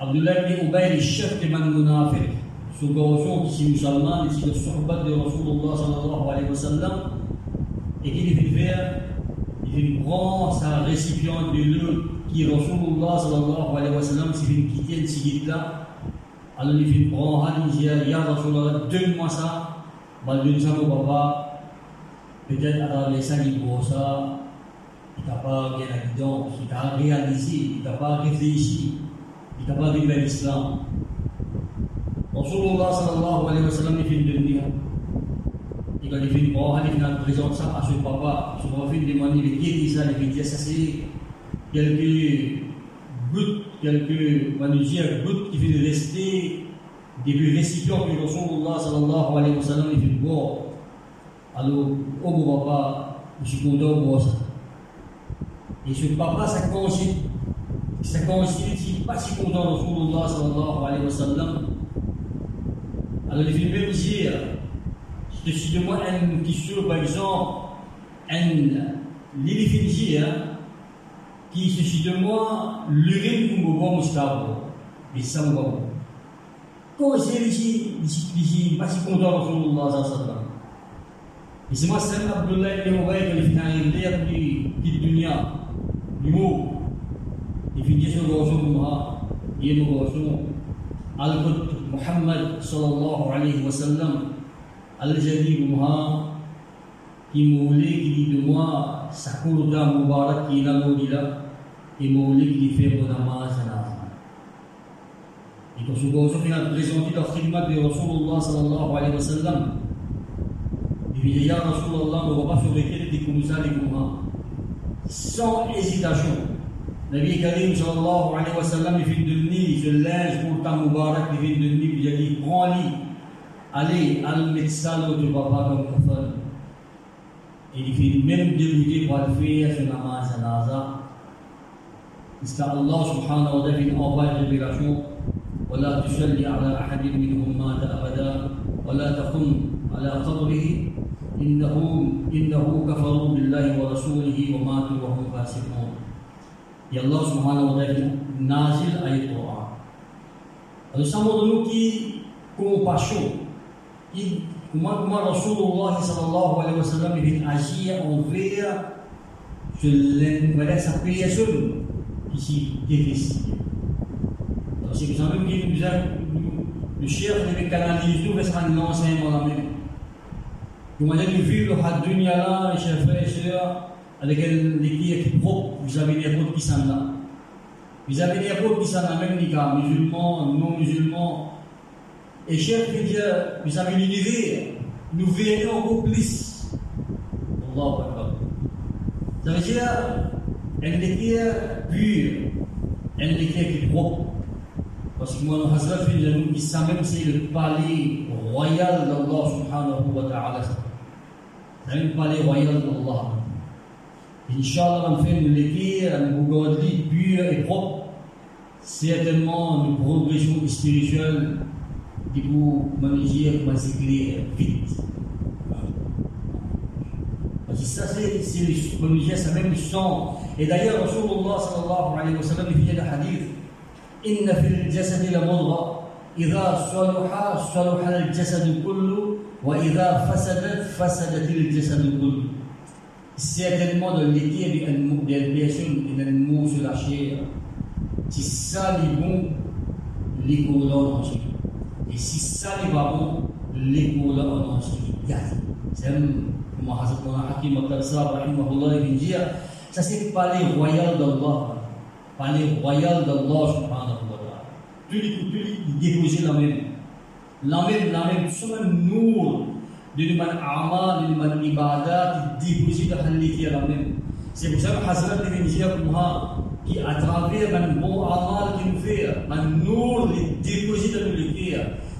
Abdullah ibn Ubay, le chef de Man Munafiq, ce garçon qui est musulman, il est le sohbat de Rasulullah sallallahu alayhi wa sallam, et qu'il fait faire il prend sa récipient de l'eau qui Rasulullah sallallahu alayhi wa sallam fait quitter le sigit là alors il prend il dit ya donne-moi ça bah donne ça au papa. Peut-être alors les boit ça. Il n'a pas bien la guidance. Il n'a réalisé. Il n'a pas réfléchi. Il n'a pas vécu l'islam. Rasulullah sallallahu alayhi wa sallam il fait une demi il va dire bon, il va présenter ça à son papa. Qui ça, il va dire ça c'est quelques gouttes, quelques manusières gouttes qui viennent rester depuis récipient que Rasulullah sallallahu alayhi wa sallam il fait bon. Alors, oh mon papa, je suis content voir ça. Et ce papa, ça consiste, ça consiste, pas si content Rasulullah sallallahu alayhi wa sallam. Alors, il fait même dire, Décidez-moi une question, par exemple, un l'éléphant qui se de moi l'urine ou bon mustabo et ça me va quand c'est ici ici pas si content Rasulullah et c'est moi c'est Abdullah ibn Ubay qui est un du du dunya du mot. Et puis Jésus Rasulullah il est Rasul al-Qud Muhammad sallallahu alayhi wa sallam الجدي بها کی مولی کی دعا سکور دا مبارک کی نہ مو دیلا کی مولی کی فی بو نماز نہ اس یہ تو سو گوسو کی نہ پریزنتی کا فیلم دے رسول اللہ صلی اللہ علیہ وسلم. دی ویلی یا رسول اللہ نو بابا سو دیکھے دی کومزا دی گوما سو ایزیتاشن نبی کریم صلی اللہ علیہ وسلم فی دنی فی لاج مبارک فی دنی بجلی قالی allez en médecin là où tu vas pas comme kafir et il fait même dérouter pour le faire ce namaz à l'aza است الله سبحانه وتعالى في الأوائل برحمه ولا تصلي على أحد منهم مات أبدا. ولا تقم على قبره. إنه إنه كفروا بالله ورسوله وماتوا وهم فاسقون. يا الله سبحانه وتعالى نازل اي قرآن. اور سمجھ لو کی compaixão compassion, qui comment, comment Rasulullah sallallahu alayhi wa sallam il agit envers je voilà sa création qui s'y déteste. Alors c'est que ça même dit nous le chef devait canaliser tout parce qu'on l'enseigne dans la même. Comment dire que vivre la dunya là, les chefs et chers avec l'équipe propre, vous avez des routes qui sont là. Vous avez des routes qui sont là, même les cas, musulmans, non musulmans. Et cher dire, vous avez l'univers, nous verrons encore plus. Allah Akbar. Ça veut dire, elle est pure, elle est qui propre. Parce que moi, Hazrat nous dit ça même, c'est le palais royal d'Allah subhanahu wa ta'ala. C'est le palais royal d'Allah. Inch'Allah, on fait une lecture, un bougadli pur et propre. Certainement, une progression spirituelle qui vous manager, comment s'écrire vite. Parce que ça, c'est le manager, c'est même le sang. Et d'ailleurs, Rasulullah sallallahu alayhi wa sallam, il fait le hadith إن في الجسد لمضغة إذا صلح صلح الجسد كله وإذا فسدت فسدت الجسد كله certainement de l'été des personnes qui ont mot sur la chair. Si ça est bon, les colons ensuite. Et si ça n'est pas bon, les colons ensuite. C'est comme Hazrat Mona Hakim Al-Tarsab, rahimahullah, il dit, ça c'est pas les royal d'Allah, pas les royal d'Allah, subhanahu wa ta'ala. Tous les coups, tous les déposés la même. La même, la même, tout même nour dengan amal, dengan ibadat, déposer dans le qui est la même. C'est pour ça que Hazrat Ibn Ziyad qui à travers un bon amal qu'il fait, un nour, les déposer dans le qui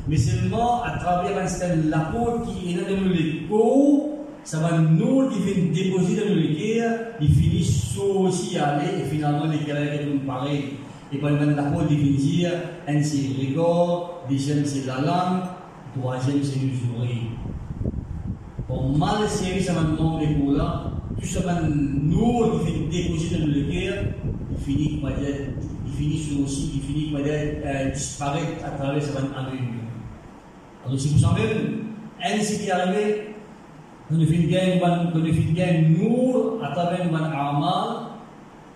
mais seulement à travers un la peau qui est dans le corps, ça va nous qui vient déposer dans le qui il finit aussi aller et finalement les carrières sont pareil. Et par exemple, la peau qui vient dire, un c'est le rigor, deuxième c'est la langue, troisième c'est l'usurerie. Om mal seri sama nom les coula, tout ça va nous fait déposer dans le cœur, il finit il finit aussi, il finit euh, disparaître à travers sa avenue. Alors c'est pour ça même, elle ce qui est arrivé, quand nous finissons quand nous finissons nous à travers une amal,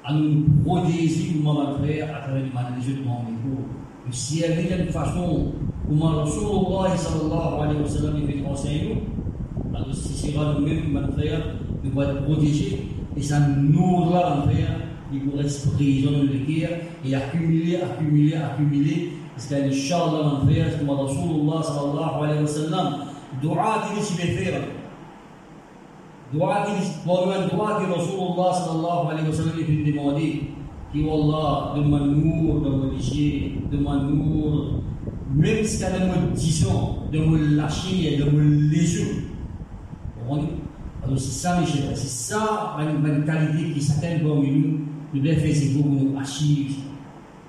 à nous protéger comme on va faire à travers une jeu de mon micro. Si il y a une façon, comment Rasulullah sallallahu alayhi wa sallam il fait enseigner, alors si c'est pas nous-mêmes qui faire, nous devons être protégés et ça nous doit en faire, il faut rester prison dans le cœur et accumuler, accumuler, accumuler. Parce qu'Inch'Allah, on faire, comme Rasulullah sallallahu alayhi wa sallam, dua qu'il est faire. Dua qu'il est, dua que Rasulullah sallallahu alayhi wa sallam il demander, qui Wallah, demande-nous, demande-nous, demande-nous, même si as des disons, de me lâcher, de me léger. Alors c'est ça, mes chers, c'est ça la mentalité qui certains parmi nous, nous devons faire ces groupes, nous archives.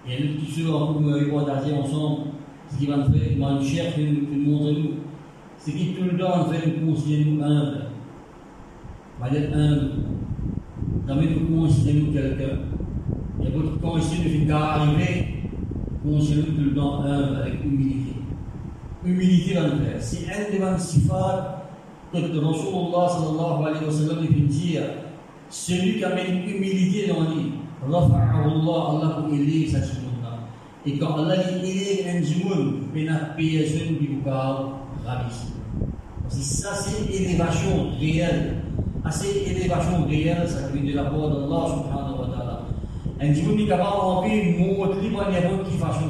Et nous, tous ceux en nous regarder ensemble, ce qui va nous faire, nous chercher, nous montrer nous. Ce qui tout le temps fait nous considérer nous humbles. Va être humble. Jamais nous considérer nous quelqu'un. Et votre conscience nous fait arriver, considérer tout le temps humble avec humilité. Humilité dans le faire. C'est un des sifat que Rasulullah sallallahu alayhi wa sallam il dit celui qui a une humilité dans lui, Rafa'ahullah, Allah Allah dit élève un jimoun, il a payé qui vous parle, ravi. Parce que ça, c'est l'élévation réelle. assez élévation réelle, ça vient de la part d'Allah subhanahu wa ta'ala. Un dimanche, il est capable d'enlever mot libre et qui façon.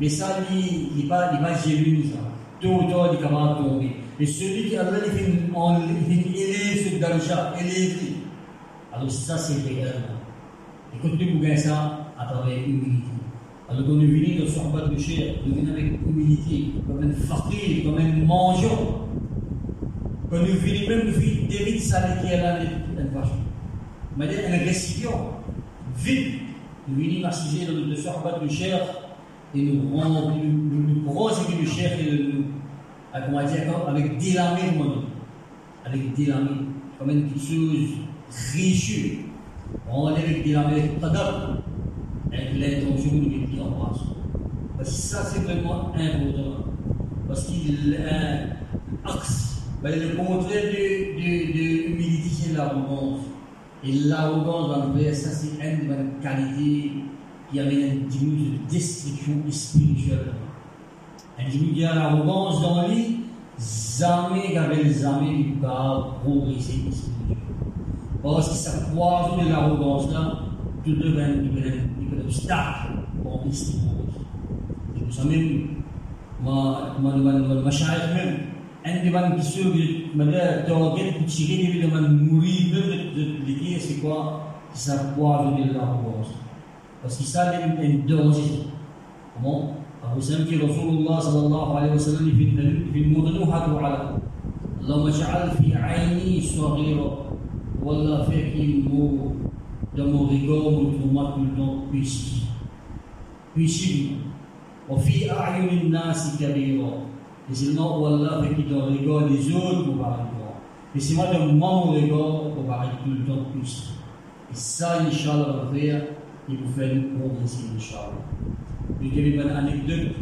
Mais ça, il n'est pas, il pas genuine, ça. Tôt ou tard, il est capable de tomber. Et celui qui Allah, il fait élever ce dalja, élever. Alors ça, c'est réel. Ça à travers l'humilité. Alors quand nous venons de Sohbat de Cher, nous venons avec humilité, comme un fakir, comme un mangeant. Quand nous venons même, nous venons d'hériter ça qui est là, un récipient, vide, nous venons dans le Sohbat de Cher et nous rendons, nous nous cher et nous, comment dire, avec délamé, avec délamé, comme une chose riche. Délamé, avec qadar avec l'intention de mettre en place. Parce que ça, c'est vraiment important. Parce qu'il un axe, le contraire de, de, de l'humilité, c'est l'arrogance. Et l'arrogance, dans le ça, c'est une qualité qui amène un diminution de destruction spirituelle. Un diminution qui a l'arrogance dans lui, jamais amis, il va progresser spirituellement. parce que ça croise de l'arrogance-là de devint Nicolas Stark. Je même والمشايخ من عندي من بيسوق ملا توجد بتشيلني بلا من مريب اللي هي سكوا سكوا في الأرواح بس يسالم من دوزه تمام أبو سمك رسول الله صلى الله عليه وسلم في في المدن وحده على اللهم اجعل في عيني صغيرة Wallah fait qu'il mourra de mon rigor montre-moi tout le temps puissant. Puissant. وفي أعين الناس كبيرا. Disons, Wallah fait qu'il dans le rigor des autres, Mubarak. Mais c'est moi de mon rigor, pour parler tout le nom puisse Et ça, Inch'Allah, va faire, il vous fait nous progresser, Inch'Allah. Je vais vous donner une anecdote.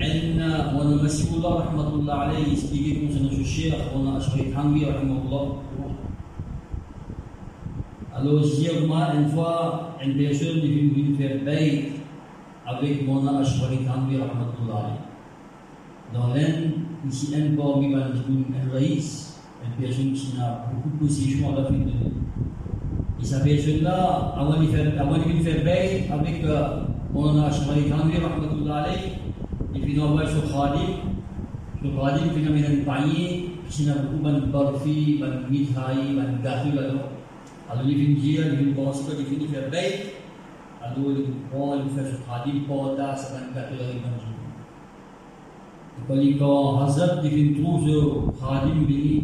عندنا وأنا مسيح الله رحمه الله عليه يسبق يكون سنه الشيخ وأنا اشريف حنوي رحمه الله Alors, moi, une fois, une personne est venue faire bail avec mon Ashwari Khambi Rahmatullah. Dans l'Inde, ici, un parmi un raïs, une personne qui a beaucoup de position à la fin de Et cette personne-là, avant de venir faire bail avec mon Ashwari Khambi Rahmatullah, il vient envoyer sur Khadim. Sur Khadim, il vient un panier, qui a beaucoup de barfi, de mithai, de gâteau là-dedans. Alors, il vient dire, il vient penser qu'il vient faire bail. Alors, il prend, il fait ce khadim, porta, 54 heures, il vient dire. Quand il quand Hazrat, il vient trouver ce khadim, il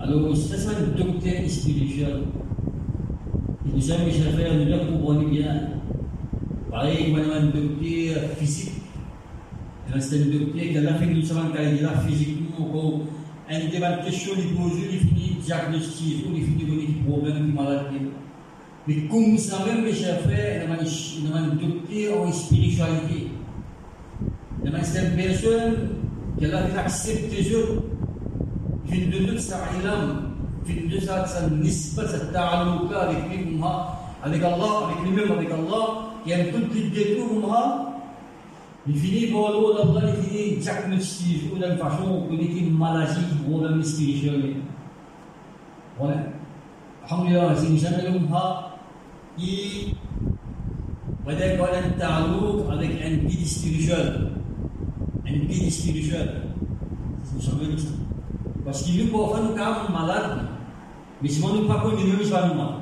alors, c'est un docteur spirituel. Il dit, jamais je vais faire, nous le comprenons عندي دابا الكيشيون اللي بوزو لي فيني دياغنوستيز ولي فيني يقول لي بروبليم دي مالاتي مي كوم سا ميم لي شافي أنا مانيش أنا مانتوكي أو سبيريشواليتي أنا مانيش سام بيرسون كي لا فيك اكسبت توجور في الدوزون ساعة الام في الدوزون ساعة النسبة ساعة التعلقات اللي فيهم هذيك الله هذيك الميم هذيك الله كي أنا كنت ديتوهم ها il finit par l'eau il finit diagnostic ou d'une façon qu'on est une maladie. Voilà. Alhamdulillah, c'est une jeune qui va dire un ta'alluq avec un. Un. Vous savez ça. Parce qu'il nous faire nous comme malade. Mais si on ne pas connu, nous sommes pas.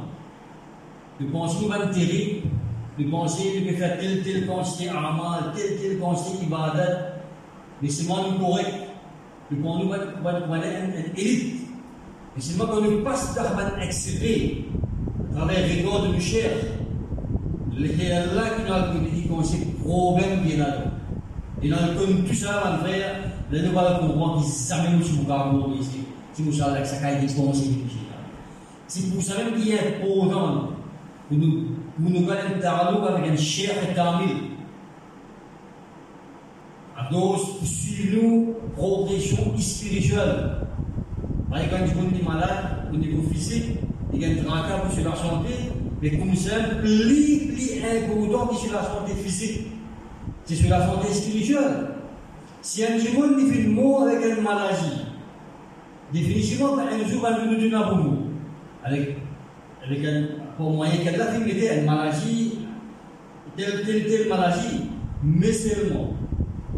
Nous pensons que nous sommes terribles de penser de faire telle, telle quantité amal, telle, telle quantité ibadat, mais c'est moi nous correct. De pour nous, une élite. Mais c'est moi qu'on nous passe d'Ahman excédé, à travers les regards de cher. C'est Allah qui nous a dit qu'on sait problème est là. Le comme tout ça, mon frère, là nous allons comprendre qu'ils jamais nous sommes pas ici. Si nous sommes avec sa caille des conseils. C'est pour ça même qu'il a un programme. Nous ونقال التعلق avec un cheikh kamil. Donc, suivez-nous progression spirituelle. Par exemple, quand on est malade au niveau physique, il y a un tracas sur la santé, mais comme ça, plus, plus important que sur la santé physique. C'est sur la santé spirituelle. Si un monde fait une mort avec une maladie, définitivement, un jour, va nous donner un bon Avec, avec un, pour moyen qu'elle a fait, une maladie, telle, telle, telle maladie, mais seulement.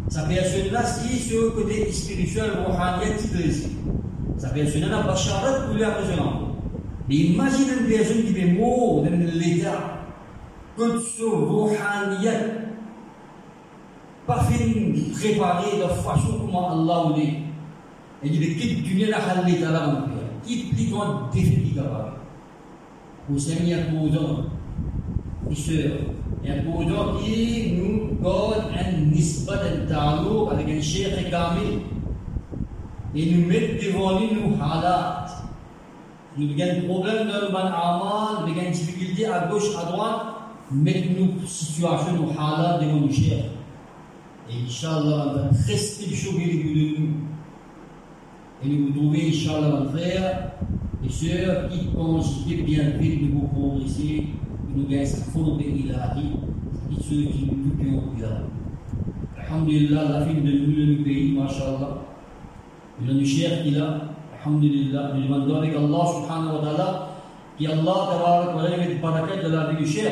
Sa personne-là, si sur le côté spirituel, rohaniyat, c'est Sa personne-là, basharat, pour la. Mais imagine une personne qui est mort dans l'état, que rohaniyat, pas fini préparer de façon comment Allah. Et il dit la halli tala mon. Au Seigneur posant, et sœurs, et posant qui nous donne un nisbat, un talou avec un cheikh kamil. Et nous met devant nous nous halat. Nous avons un problème dans le ban amal, nous avons une difficulté à gauche, à droite, mettez-nous situation, nous halat devant nous cheikh. Et Inch'Allah, on va rester le chaud de nous. Et nous trouver, Inch'Allah, mon frère et sœurs, qui pensent bien vite de vous progresser, de nous gagner sa forme ilahi, et ceux qui nous coupent au bien. Alhamdulillah, la fin de nous, le pays, Masha'Allah. Il a une chère qu'il a, Alhamdulillah, nous demandons avec Allah subhanahu wa ta'ala, qui Allah, tabarak wa ta'ala, met barakat de la vie du cher.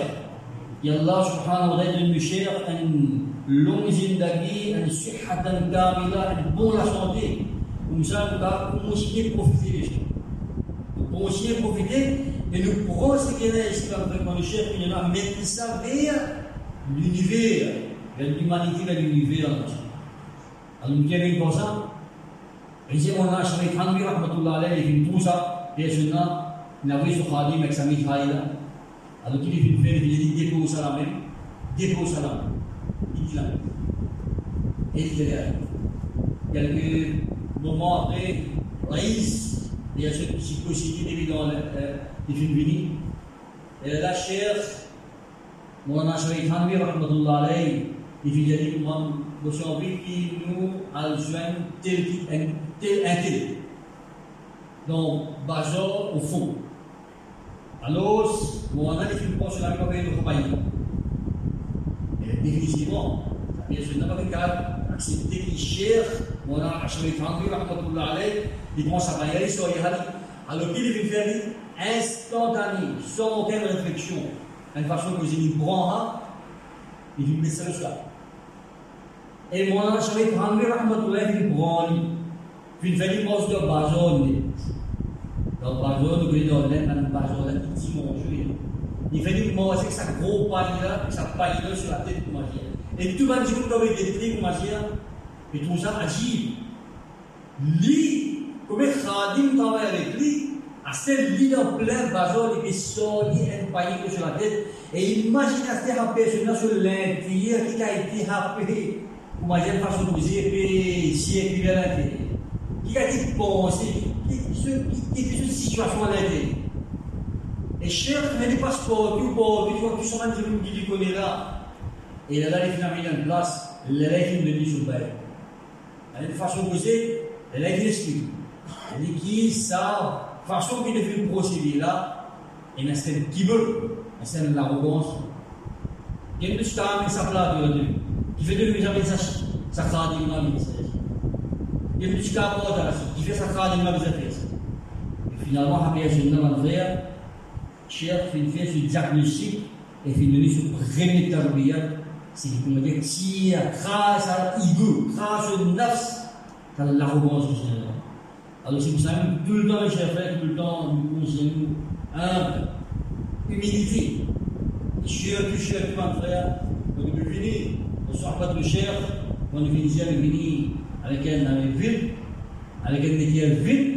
Qui Allah subhanahu wa ta'ala, donne du cher, un longue zindagi, une sihatan kamila, une bonne la santé. Comme ça, nous allons à profiter à et nous ici, comme le chef, il y en a, vers l'univers, vers l'humanité, vers l'univers. Alors, nous avons comme ça. Et Rahmatullah alayhi, il tout ça, et n'ai pas ce khadim avec. Alors, qu'il fait faire, il dit, dépose ça la main, dépose ça la main. islam. Et quelques moments après, a cette psychosité dans les. Et la chair, mon il dit que nous sommes qui nous a joint tel un. Donc, Bajo au fond. Alors, mon analyse, il pense la de compagnie définitivement. Bien sûr, quel accepter qui cher, mon Ashari Fandri, rahmatullah alayh, il à bailler sur. Alors qu'il faire instantané, sans aucune réflexion, une façon que j'ai mis grand, il mais c'est ça. Et prend, il fait une pause de. Donc, il dit, il fait du manger avec sa gros paille là, sa paille là sur la tête de Et tout le monde dit que vous avez des trucs magie, et tout ça agit. Lui, comme un khadim travaille avec lui, à ce lit en plein bazar, il est sorti un paille sur la tête, et imagine à cette personne sur l'intérieur qui a été happé, imagine façon de vous épée, siècle à l'intérieur. Qui a été pensé, qui fait cette situation à l'intérieur? Et cher, n'est pas sportif, tu vois, tu sens un peu qui connaît là. Et il finalement en place, les règles de l'issue de Il y a une façon de poser, les règles expliquent. Il dit qui ça, façon procéder là, il qui veut, c'est l'arrogance. Il y a une petite âme qui s'appelle de qui fait de lui jamais sa sa message. Il y a qui fait sa khadim na message. Et finalement, fin fait diagnostic et fin donner ce premier tarbiyat, c'est qu'on va dire grâce à l'ego, grâce au nafs, à l'arrogance du Seigneur. Alors c'est pour ça que tout le temps, chers frères, tout le temps, nous conseillons humble, humilité. Cher, plus cher, mon frère, on est venu, on ne soit pas trop cher, on est venu avec un vide, avec un métier vide,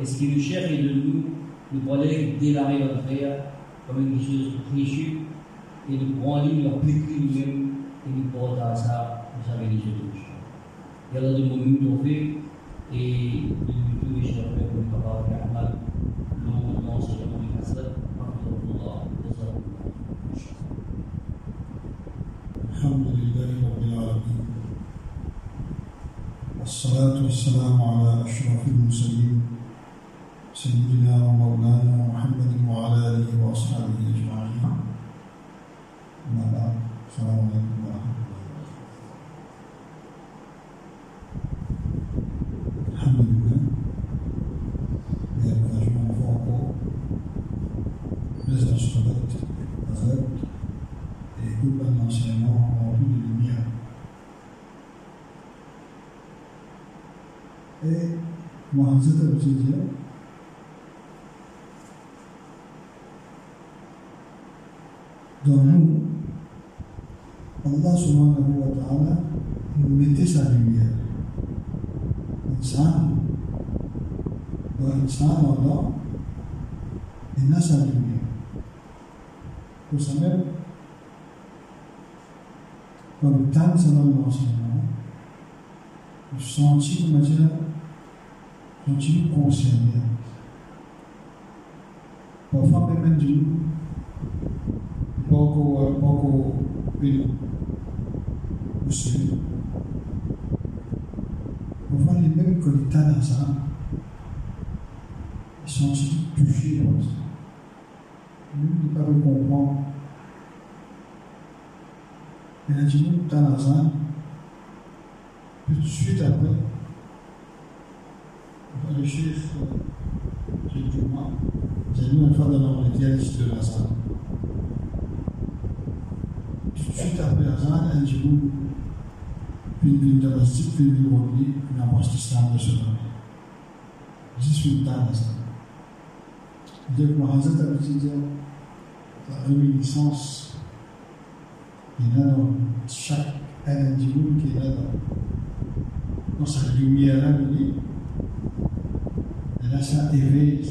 et ce qui nous cher est de nous nous prenons démarrer notre frère comme une chose précieuse involving completely women in both ASA Musavini Institution. يلا دي مهم توفيق الانتويشن في المقابل في عمل لو نوصل من حسب رحمه الله جزاكم الله الحمد لله رب العالمين والصلاة والسلام على أشرف المرسلين سيدنا ومولانا محمد وعلى آله وأصحابه أجمعين الحمد لله يكاجون فوقه business product azad et tout un enseignement rempli de lumière. Et dans nous insan Allah, il a sa lumière. Pour ça même, dans le temps de l'enseignement, je sentis que ma continue concerné. Parfois, même Dieu, pouco muslim. Parfois, les mêmes que les Tanazas, ils sont aussi touchés par ça. Nous, ne peuvent comprendre. Et là, dit, nous, Tanazas, tout de suite après, le chef, j'ai dit, moi, j'ai mis une fois dans la dialyse de la salle. Suite après Azan, un jour, puis une domestique, puis une rôlie, une ambassade d'Islam de ce nom. Je suis dans la salle. Dès que Mahazat a dit la réminiscence, il y a dans chaque individu qui est là dans, dans sa lumière-là, elle a ça éveillé.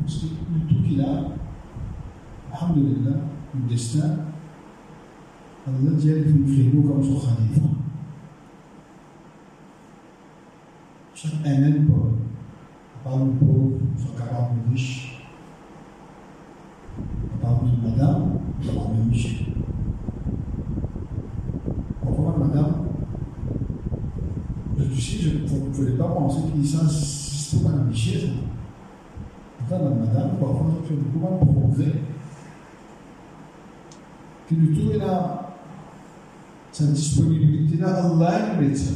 Parce que le tout qu'il a, Alhamdulillah, le destin, Allah dit qu'il fait nous comme son khalifa. Chaque année, pour pas le pauvre, soit capable de riche, capable de madame, capable de riche. Pourquoi madame? Je sais, je ne voulais pas penser qu'il s'est pas un ça. Pourtant, madame, parfois, je fais beaucoup de progrès que du tout, il a sa disponibilité là, Allah est ça.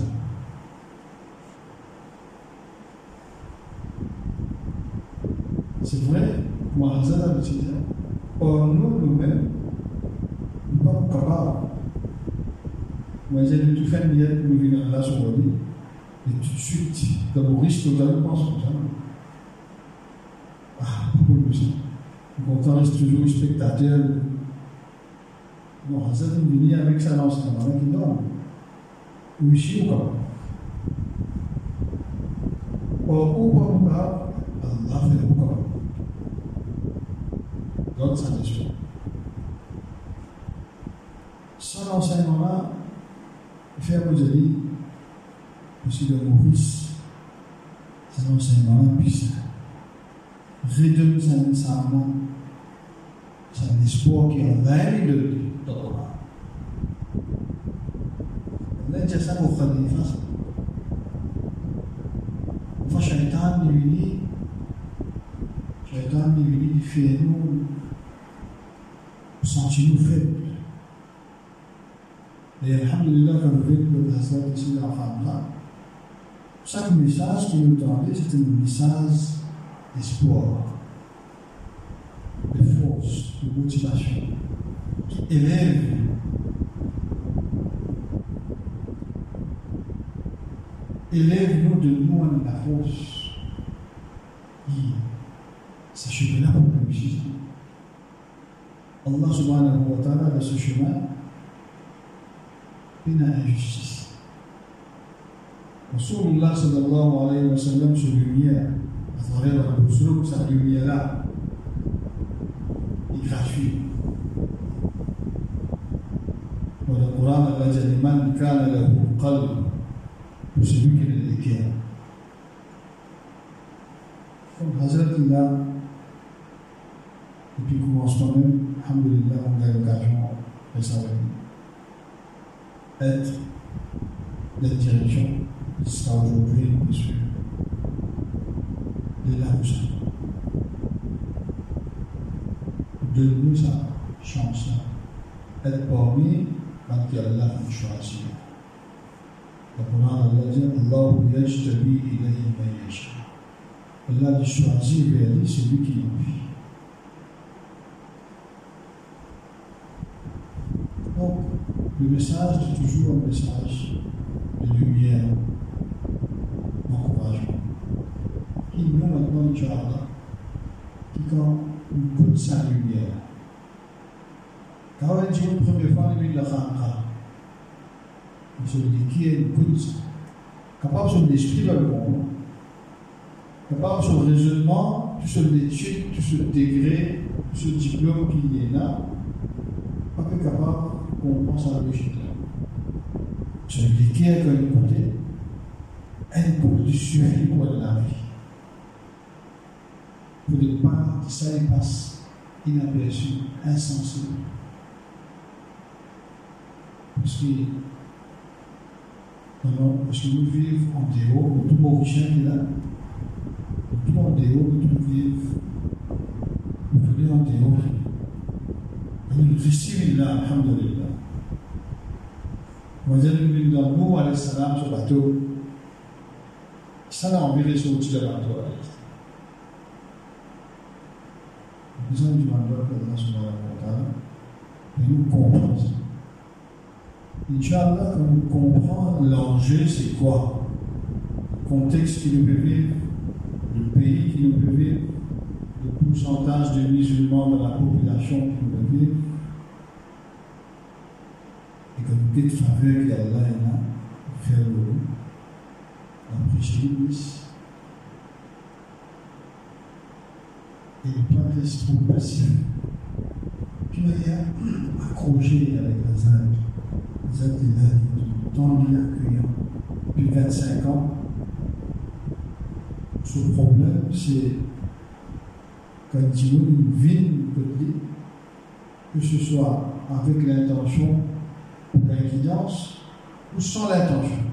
C'est vrai, Mahazan a dit ça. Or, nous, nous-mêmes, nous ne sommes pas capables. Moi, j'ai dit tout faire mieux, nous venons là sur le lit. Et tout de suite, d'abord, risque totalement, pense comme ça. Ah, pourquoi ça Pourtant, reste toujours spectateur. Non, Hazrat venu avec sa lance de main qui donne. Ou ici ou pas. Ou pas ou pas, Allah fait ou pas. God satisfait. Sans enseignement-là, il fait à Mojali, aussi de Maurice, cet enseignement-là puissant. Redonne sa enseignement, son espoir qui est en l'air de Torah. Leggja sa khalifa. Fa shaitan di vini, shaitan di vini di fait nous sentir nous faibles. Et Alhamdulillah, quand vous faites le Hazrat ici à Khamra, chaque message que nous donnez, c'est un message d'espoir, de force, de motivation, qui élève Élève-nous de nous en la force. C'est chemin-là pour réussir. Allah subhanahu wa ta'ala, dans ce chemin, il a injustice. Rasulullah sallallahu alayhi wa sallam se lumière à travers la boussole, sa lumière-là, il va suivre. الذي من كان له قلب le cœur. Donc, Hazrat là, depuis le commencement même, Alhamdulillah, on a l'occasion de savoir être la direction qui sera aujourd'hui, bien sûr, de la Moussa. Donne-nous sa chance, être parmi qui Allah a choisi. القرآن الذي الله يجتبي إليه من يشاء lui celui qui envie. Donc, le message est toujours un message de lumière, d'encouragement. Qui nous maintenant, Inch'Allah, qui quand nous connaît sa lumière. Khanka, il se dit qui est une capable de son esprit dans le monde, capable de son raisonnement, tout son étude, tout ce degré, tout ce diplôme qu'il est là, pas que capable qu'on pense à la logique. Se déquiert comme côté, un pour du suivi pour la vie. Pour ne pas que ça y passe inaperçu, insensible. Parce que alors, parce que nous vivons en dehors, nous tout Mauricien qui là, nous tout en dehors, nous tout vivons, nous venons en dehors. Et nous recevons là, alhamdulillah. Mwenzetu bin Nuh alayhi salam sur bateau, sana envie de sortir de bateau. Nous avons demandé à Allah subhanahu de nous. Inch'Allah, quand nous comprenons l'enjeu, c'est quoi? Le contexte qui nous vivre, le pays qui nous vivre, le pourcentage de musulmans dans la population qui nous peut vivre, et comme petite faveur qu'Allah a fait la l'Église. Et pas rester trop passif. Y a accroché avec Azad. Azad est là, tendu, accueillant, depuis 25 ans. Ce problème, c'est quand il vit côté, que ce soit avec l'intention pour l'incidence ou sans l'intention.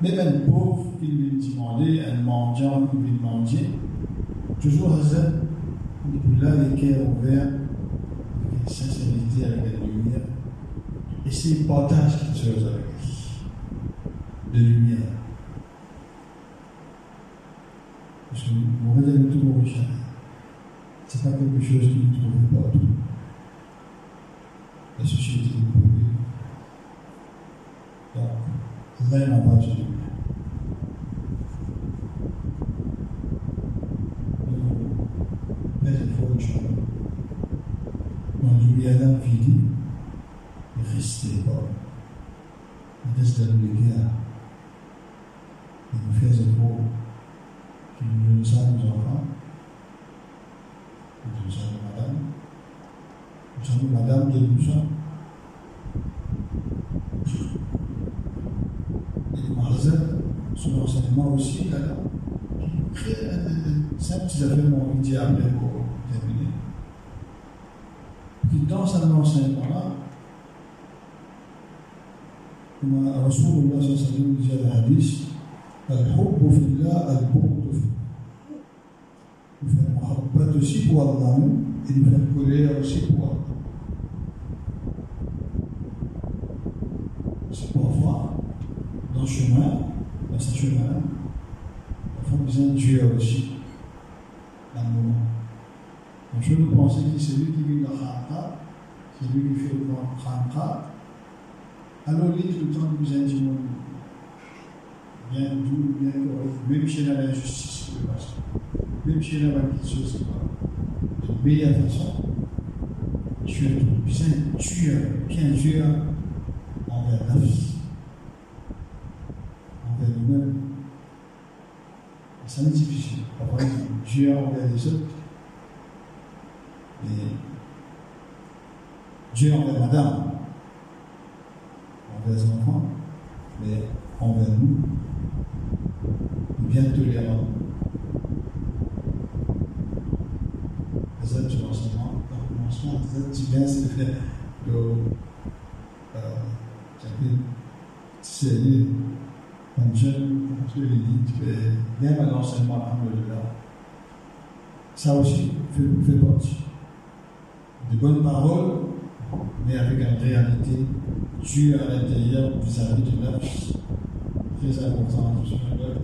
Même un pauvre qui vient demander, un mendiant qui vient demander, toujours Hazan, là les cœurs ouverts, avec une sincérité, avec. Et le partage quelque chose avec de lumière. Parce que mon réel tout mon richard, c'est pas quelque chose qui nous trouve partout. La société nous trouve. Donc, là, on va dire. Mais il faut. Quand lumière là fini, il reste pas. Il reste dans le guerre. Il nous fait ce mot qui nous sommes enfants. Nous sommes madame. Nous sommes madame de nous sommes. Et Marzin, son enseignement aussi, là, crée un simple petit affaire, mon pour terminer. Puis dans cet enseignement-là, comme Rasulullah sallallahu alayhi wa sallam disait dans le hadith, الحب في الله البغض في nous faire muhabbat aussi pour Allah et nous faire colère aussi pour Allah. C'est parfois, dans le chemin, dans ce chemin, il faut besoin de Dieu aussi, dans le moment. Donc je nous pensais que c'est lui qui vit la khanqa, c'est lui qui fait le khanqa. alors, tout le temps, nous dit, bien doux, bien même chez la justice, le même si elle a quelque chose de meilleure façon, tu es bien tueur, bien tueur envers la vie, envers nous-mêmes. C'est difficile. Parfois, tueur envers les autres, mais Dieu envers madame, les mais envers nous, bien tolérant. Hazrat l'enseignement, Hazrat Tibia, c'est fait de, c'est comme jeune, comme je l'ai dit, tu l'enseignement, alhamdulillah. Ça aussi fait, fait partie. De bonnes paroles, mais avec en réalité, tu à l'intérieur vis-à-vis de l'œuvre. Fais à comprendre sur l'œuvre.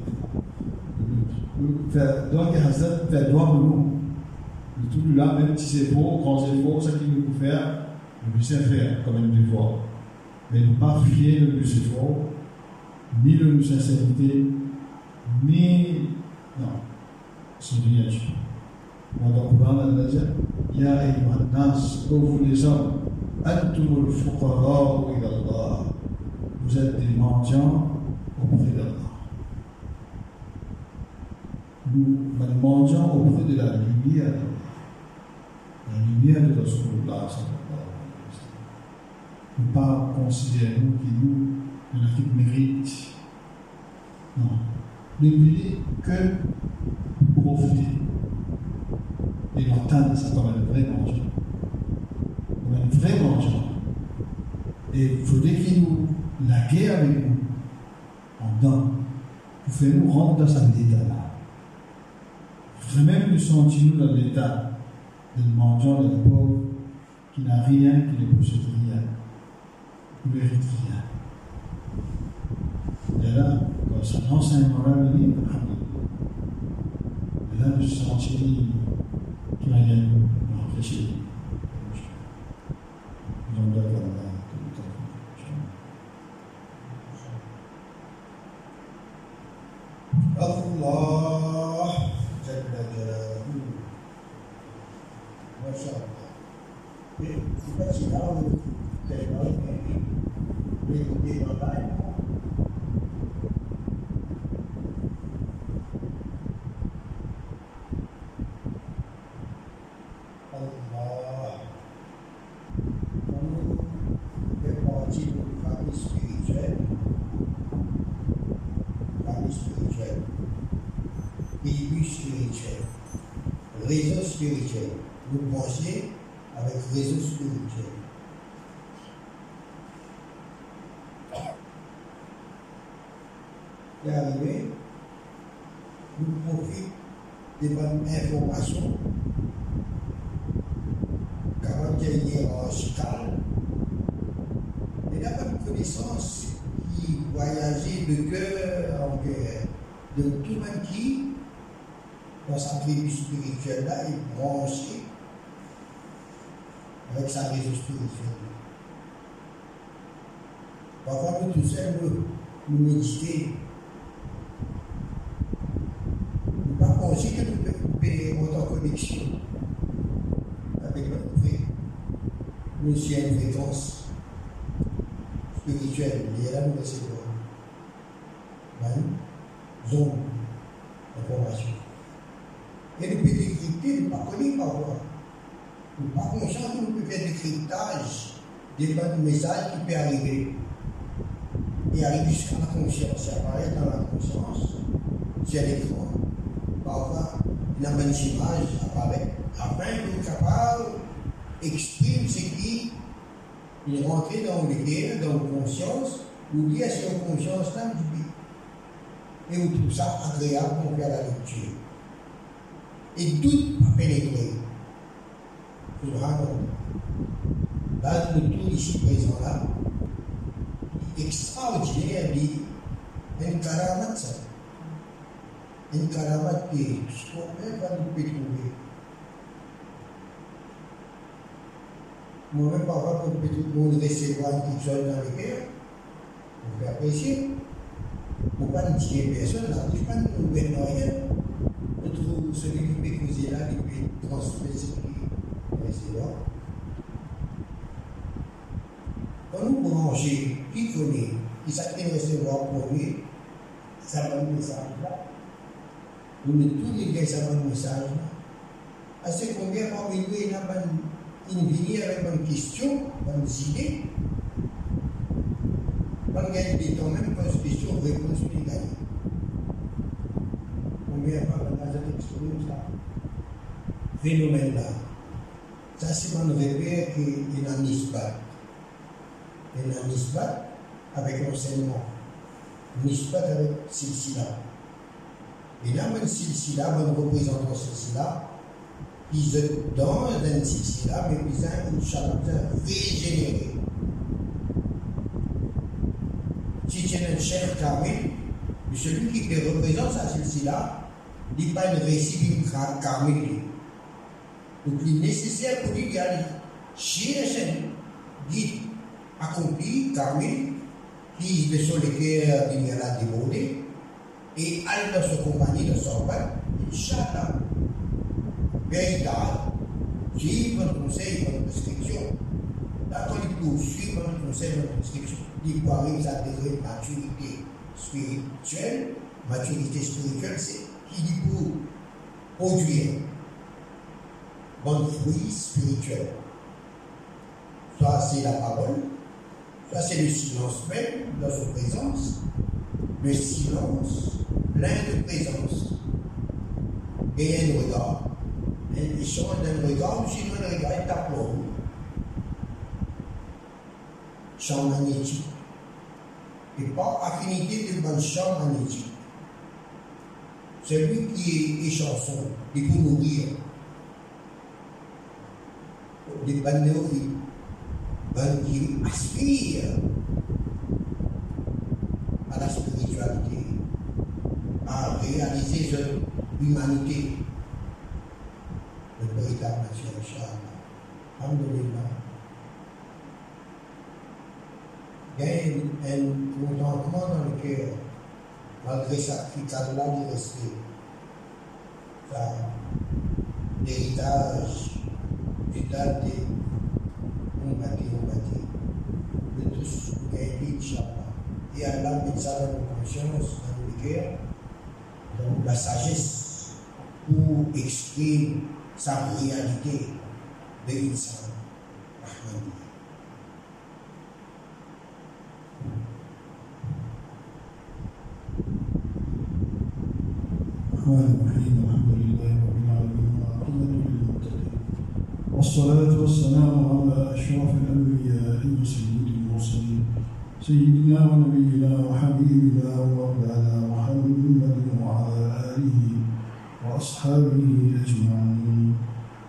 Donc, Hazard, perdons-nous. Le tout là, même si c'est faux, quand c'est faux, ce qu'il nous faire, nous sait faire comme un devoir. Mais ne pas fier le Lucifer, ni le Lucifer, ni. Non, c'est rien du tout. On doit pouvoir dire, il y a une ordonnance, vous les hommes. Vous êtes des mendiants auprès d'Allah. Nous mendions auprès de la lumière la lumière de Rasulullah. Ne pas considérer nous qui nous, monathiques, mérite. Non. Ne voulez que profiter et l'entendre, ça paraît le vrai mendiant comme un vrai mendiant et il faudrait qu'il nous la guerre avec nous en donne pour faire nous rentrer dans cet état-là. Vraiment nous sentir dans l'état de mendiant, de pauvre, qui n'a rien, qui ne possède rien, qui ne mérite rien. Et là, quand ça enseignement-là venu, et là, nous sentir qu'il y a nhưng đức lần này chúng tôi Allah Jalla Jalaluhu Masya Allah Kita Et arrivé, nous profitons des bonnes informations quand il y a et la bonne connaissance qui voyageait de cœur en cœur, de tout le monde qui, dans sa tribu spirituelle là, est branché avec sa réseau spirituel. Parfois, nous tout seuls, nous, nous méditer. Nous pas penser que nous pouvons couper autant connexion avec notre vie. Nous une fréquence spirituelle, liée à nous recevoir. Même zone d'information. Et nous pouvons décrypter, nous ne pas parfois. Nous ne sommes pas conscients que nous pouvons faire des des messages qui peuvent arriver. Et arriver jusqu'à la conscience, et apparaître dans la conscience, sur l'écran. Parfois, une bonne image apparaît, afin que nous capables d'exprimer ce qui est rentré dans le cœur, dans la conscience, nous dire à cette conscience-là du bien. Et on trouve ça agréable pour faire la lecture. Et tout a pénétré. Subhanallah. Là, le tour ici présent là, extraordinaire, dit, une karamat ça. Une karamat qui est ce qu'on pas nous peut trouver. Moi-même, parfois, quand peut nous recevoir quelque chose dans le cœur, on fait apprécier. On ne pas dire personne, je ne pas nous gouverner rien. Trouve celui qui peut causer là, qui peut transmettre ce qui recevoir. Quand nous branchons, qui connaît, qui s'appelle recevoir pour lui, ça va nous message là. Nous mettons tous les gars, ça va nous message là. À ce combien parmi nous, il y a une venir avec une question, une idée. On gagne des temps même pas question, réponse puis gagner. Combien par la cette expérience ça Phénomène là. Ça c'est mon repère qui est dans Nisbat. Dans Nisbat avec l'enseignement. Nisbat avec Silsila. Et là, même Silsila, même représentant Silsila, sont dans un ils ont une charge régénérée. Si c'est un cher kamil, celui qui représente sa silsila, il n'est pas une récit d'une kamil. Donc il est nécessaire pour lui qu'il chez chaîne, guide accompli, kamil, Puis, de sur lesquels il y a la et elle dans sa compagnie, son bain, Inch'Allah, véritable, suivre le conseil, votre prescription. D'accord, il faut suivre le conseil, votre prescription. Il faut arriver à des maturité spirituelle. Maturité spirituelle, c'est qui dit pour produire bon fruit spirituel. Soit c'est la parole, soit c'est le silence même dans sa présence, le silence plein de présence. Et un regard, un échange d'un regard, sinon un regard est appelé. Champ magnétique. Et pas affinité de bon champ magnétique. Celui qui est chanson, il peut nourrir des bonnes néophytes, bonnes qui aspirent à la spiritualité, à réaliser l'humanité, le véritable nation, Inch'Allah. Alhamdulillah. Il y a un contentement dans le cœur, malgré sa du respect, l'héritage du date on bâtit, on de tous, Gaïbi, Inch'Allah. Et Allah met nos dans la sagesse, pour exprimer sa réalité de l'insan. للمتقين والصلاة والسلام على أشرف الأنبياء وسيد المرسلين سيدنا ونبينا وحبيبنا ومولانا محمد وعلى آله وأصحابه أجمعين.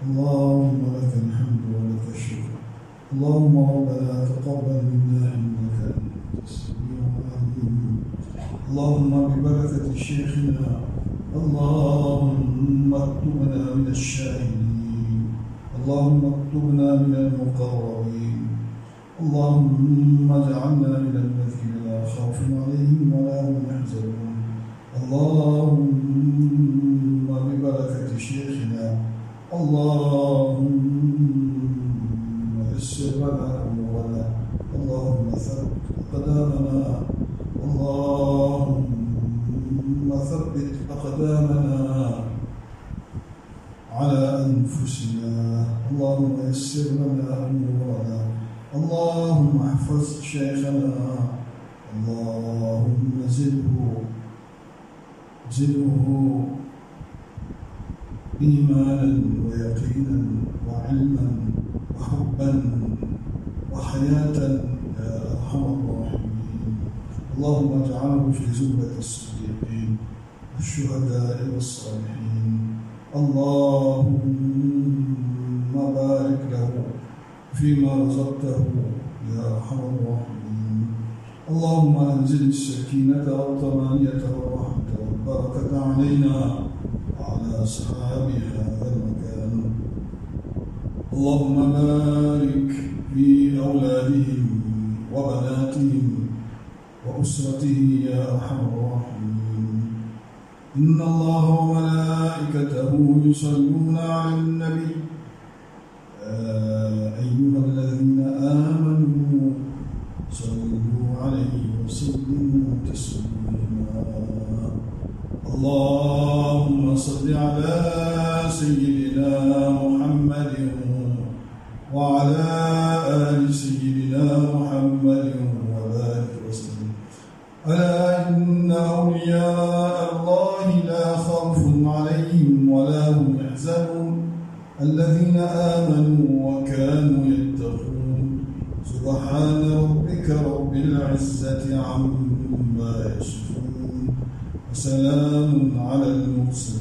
اللهم لك الحمد ولك الشكر. اللهم ربنا تقبل منا إنك أنت السميع العليم. اللهم ببركة شيخنا. اللهم اكتبنا من الشاهدين. اللهم اكتبنا من المقربين. اللهم اجعلنا من الذين لا خوف عليهم ولا هم يحزنون. اللهم اللهم يسر لنا أمورنا. اللهم ثبت أقدامنا. اللهم ثبت أقدامنا على أنفسنا. اللهم يسر لنا أمورنا. اللهم احفظ شيخنا. اللهم زده. زده إيمانا ويقينا وعلما وحبا وحياة يا أرحم الراحمين. اللهم اجعله في زمرة الصديقين والشهداء والصالحين. اللهم بارك له فيما رزقته يا أرحم الراحمين. اللهم أنزل السكينة والطمانينة والرحمة والبركة علينا أصحاب هذا المكان. اللهم بارك في أولادهم وبناتهم وأسرته يا أرحم الراحمين. إن الله وملائكته يصلون على النبي. أيها الذين آمنوا صلوا عليه وسلموا تسليما. اللهم صل على سيدنا محمد وعلى آل سيدنا محمد وبارك وسلم. ألا إن أولياء الله لا خوف عليهم ولا هم يحزنون. الذين آمنوا وكانوا يتقون. سبحان ربك رب العزة عما يصفون. وسلام على المرسلين.